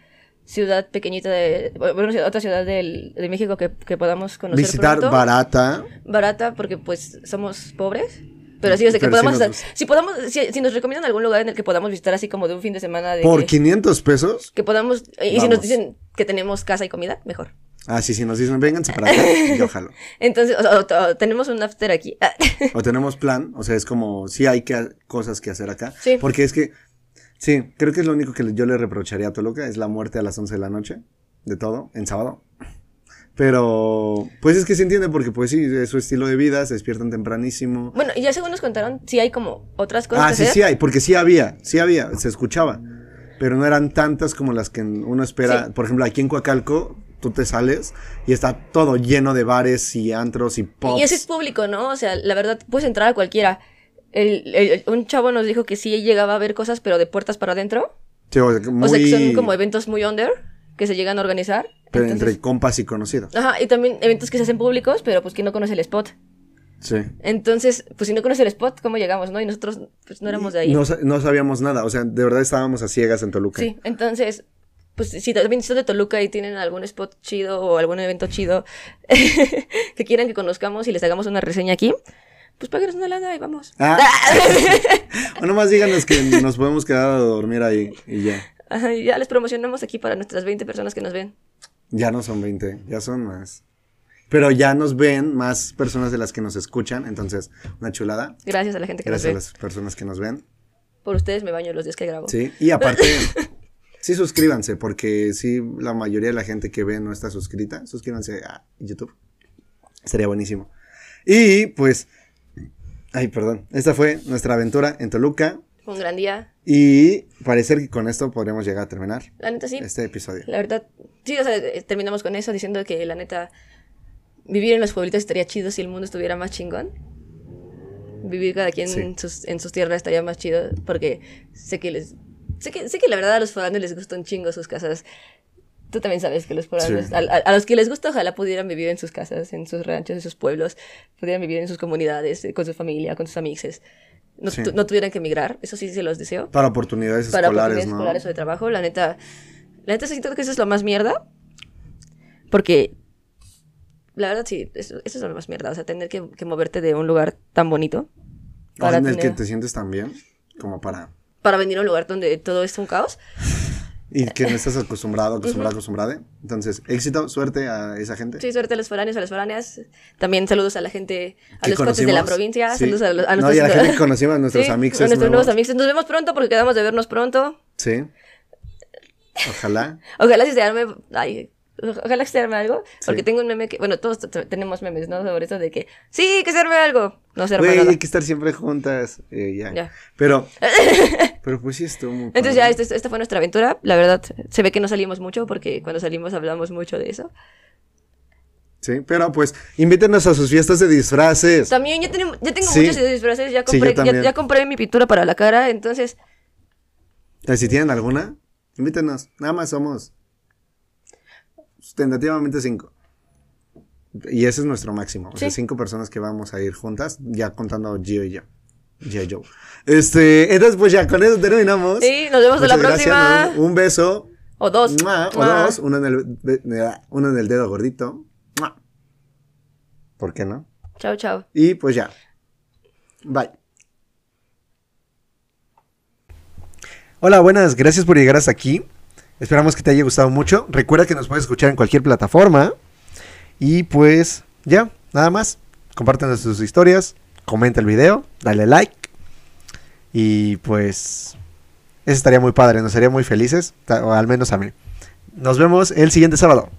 ciudad pequeñita de, bueno, otra ciudad del- de México que, que podamos conocer Visitar pronto barata. barata porque pues somos pobres. Pero sí, o sea, que podamos nos si podamos, si, si nos recomiendan algún lugar en el que podamos visitar así como de un fin de semana de Por que, 500 pesos. que podamos, y si nos dicen que tenemos casa y comida, mejor. Ah, sí, si nos dicen, vénganse para acá, yo jalo. Entonces, o, sea, o- o tenemos un after aquí. O tenemos plan, o sea, es como, sí hay que, cosas que hacer acá. Sí. Porque es que, sí, creo que es lo único que yo le reprocharía a Toluca, es la muerte a las 11 de la noche, de todo, en sábado. Pero, pues es que se entiende porque, pues sí, es su estilo de vida, se despiertan tempranísimo. bueno, y ya según nos contaron, sí hay como otras cosas Ah, que sí, hacer. sí hay, porque sí había, sí había, se escuchaba. Pero no eran tantas como las que uno espera. Sí. Por ejemplo, aquí en Coacalco, tú te sales y está todo lleno de bares y antros y pops. Y ese es público, ¿no? O sea, la verdad, puedes entrar a cualquiera. El- el- un chavo nos dijo que sí llegaba a ver cosas, pero de puertas para adentro. Sí, o sea, que O sea, que muy- son como eventos muy under que se llegan a organizar. pero Entonces- entre compas y conocidos. Ajá, y también eventos que se hacen públicos, pero pues que no conoce el spot. Sí. Entonces, pues si no conoce el spot, ¿cómo llegamos, no? Y nosotros, pues no éramos de ahí. No, no sabíamos nada, o sea, de verdad estábamos a ciegas en Toluca. Sí, entonces, pues si también son de Toluca y tienen algún spot chido o algún evento chido que quieran que conozcamos y les hagamos una reseña aquí, pues páguenos una lana y vamos. Ah. o nomás díganos que nos podemos quedar a dormir ahí y ya. Ajá, y ya les promocionamos aquí para nuestras 20 personas que nos ven. Ya no son 20, ya son más. Pero ya nos ven más personas de las que nos escuchan, entonces, una chulada. Gracias a la gente que Gracias a nos ve. las personas que nos ven. Por ustedes me baño los días que grabo. Sí, y aparte, sí suscríbanse, porque sí, la mayoría de la gente que ve no está suscrita. Suscríbanse a YouTube. Sería buenísimo. Y pues, ay, perdón. Esta fue nuestra aventura en Toluca. Fue un gran día. Y parecer que con esto podremos llegar a terminar La neta sí. este episodio. La verdad, sí, o sea, terminamos con eso diciendo que la neta, vivir en los pueblitos estaría chido si el mundo estuviera más chingón. Vivir cada quien Sí. en, sus, en sus tierras estaría más chido porque sé que les... Sé que, sé que la verdad a los foráneos les gusta un chingo sus casas. Tú también sabes que los foráneos, Sí. a, a- a los que les gusta, ojalá pudieran vivir en sus casas, en sus ranchos, en sus pueblos, pudieran vivir en sus comunidades, eh, con su familia, con sus amixes. No, Sí. tu- no tuvieran que emigrar, eso sí se los deseo Para oportunidades para escolares, oportunidades ¿no? escolares o de trabajo. La neta, la neta siento que eso es lo más mierda. Porque, la verdad, sí, eso, eso es lo más mierda. O sea, tener que, que moverte de un lugar tan bonito para, en el que te sientes tan bien, como para... para venir a un lugar donde todo es un caos. Y que no estás acostumbrado, acostumbrado, acostumbrada. Entonces, éxito, suerte a esa gente. Sí, suerte a los foráneos, a las foráneas. También saludos a la gente, a los coches de la provincia. Sí. Saludos a, los- a No, nuestros... y a la gente que conocimos, a nuestros Sí, amixes a nuestros nuevos nuevos. amigos. Nos vemos pronto porque quedamos de vernos pronto. Sí. Ojalá. Ojalá si se arme, ay, ojalá que se arme algo, porque Sí. tengo un meme que, bueno, todos tenemos memes, ¿no? Sobre eso de que, sí, que se arme algo. No se arma Güey, nada. hay que estar siempre juntas. eh, ya. Ya. Pero, pero pues sí estuvo muy Entonces ya, padre. este- esta fue nuestra aventura. La verdad, se ve que no salimos mucho, porque cuando salimos hablamos mucho de eso. Sí, pero pues invítenos a sus fiestas de disfraces. También ya, tenemos, ya tengo Sí. muchos disfraces, ya compré, ya, ya compré mi pintura para la cara, entonces, Si tienen alguna, invítenos. Nada más somos tentativamente cinco. Y ese es nuestro máximo. O sea, Sí. cinco personas que vamos a ir juntas, ya contando Gio y yo. Gio y yo. Este, entonces pues ya con eso terminamos. sí, nos vemos en la gracias, próxima. Un beso. O dos. Mua, O Mua. dos. Uno en, el, de- uno en el dedo gordito. Mua. ¿Por qué no? Chao, chao. Y pues ya. Bye. Hola, buenas, gracias por llegar hasta aquí. Esperamos que te haya gustado mucho. Recuerda que nos puedes escuchar en cualquier plataforma. Y pues ya, nada más. Compártenos tus historias, comenta el video, dale like. Y pues eso estaría muy padre, nos haría muy felices, o al menos a mí. Nos vemos el siguiente sábado.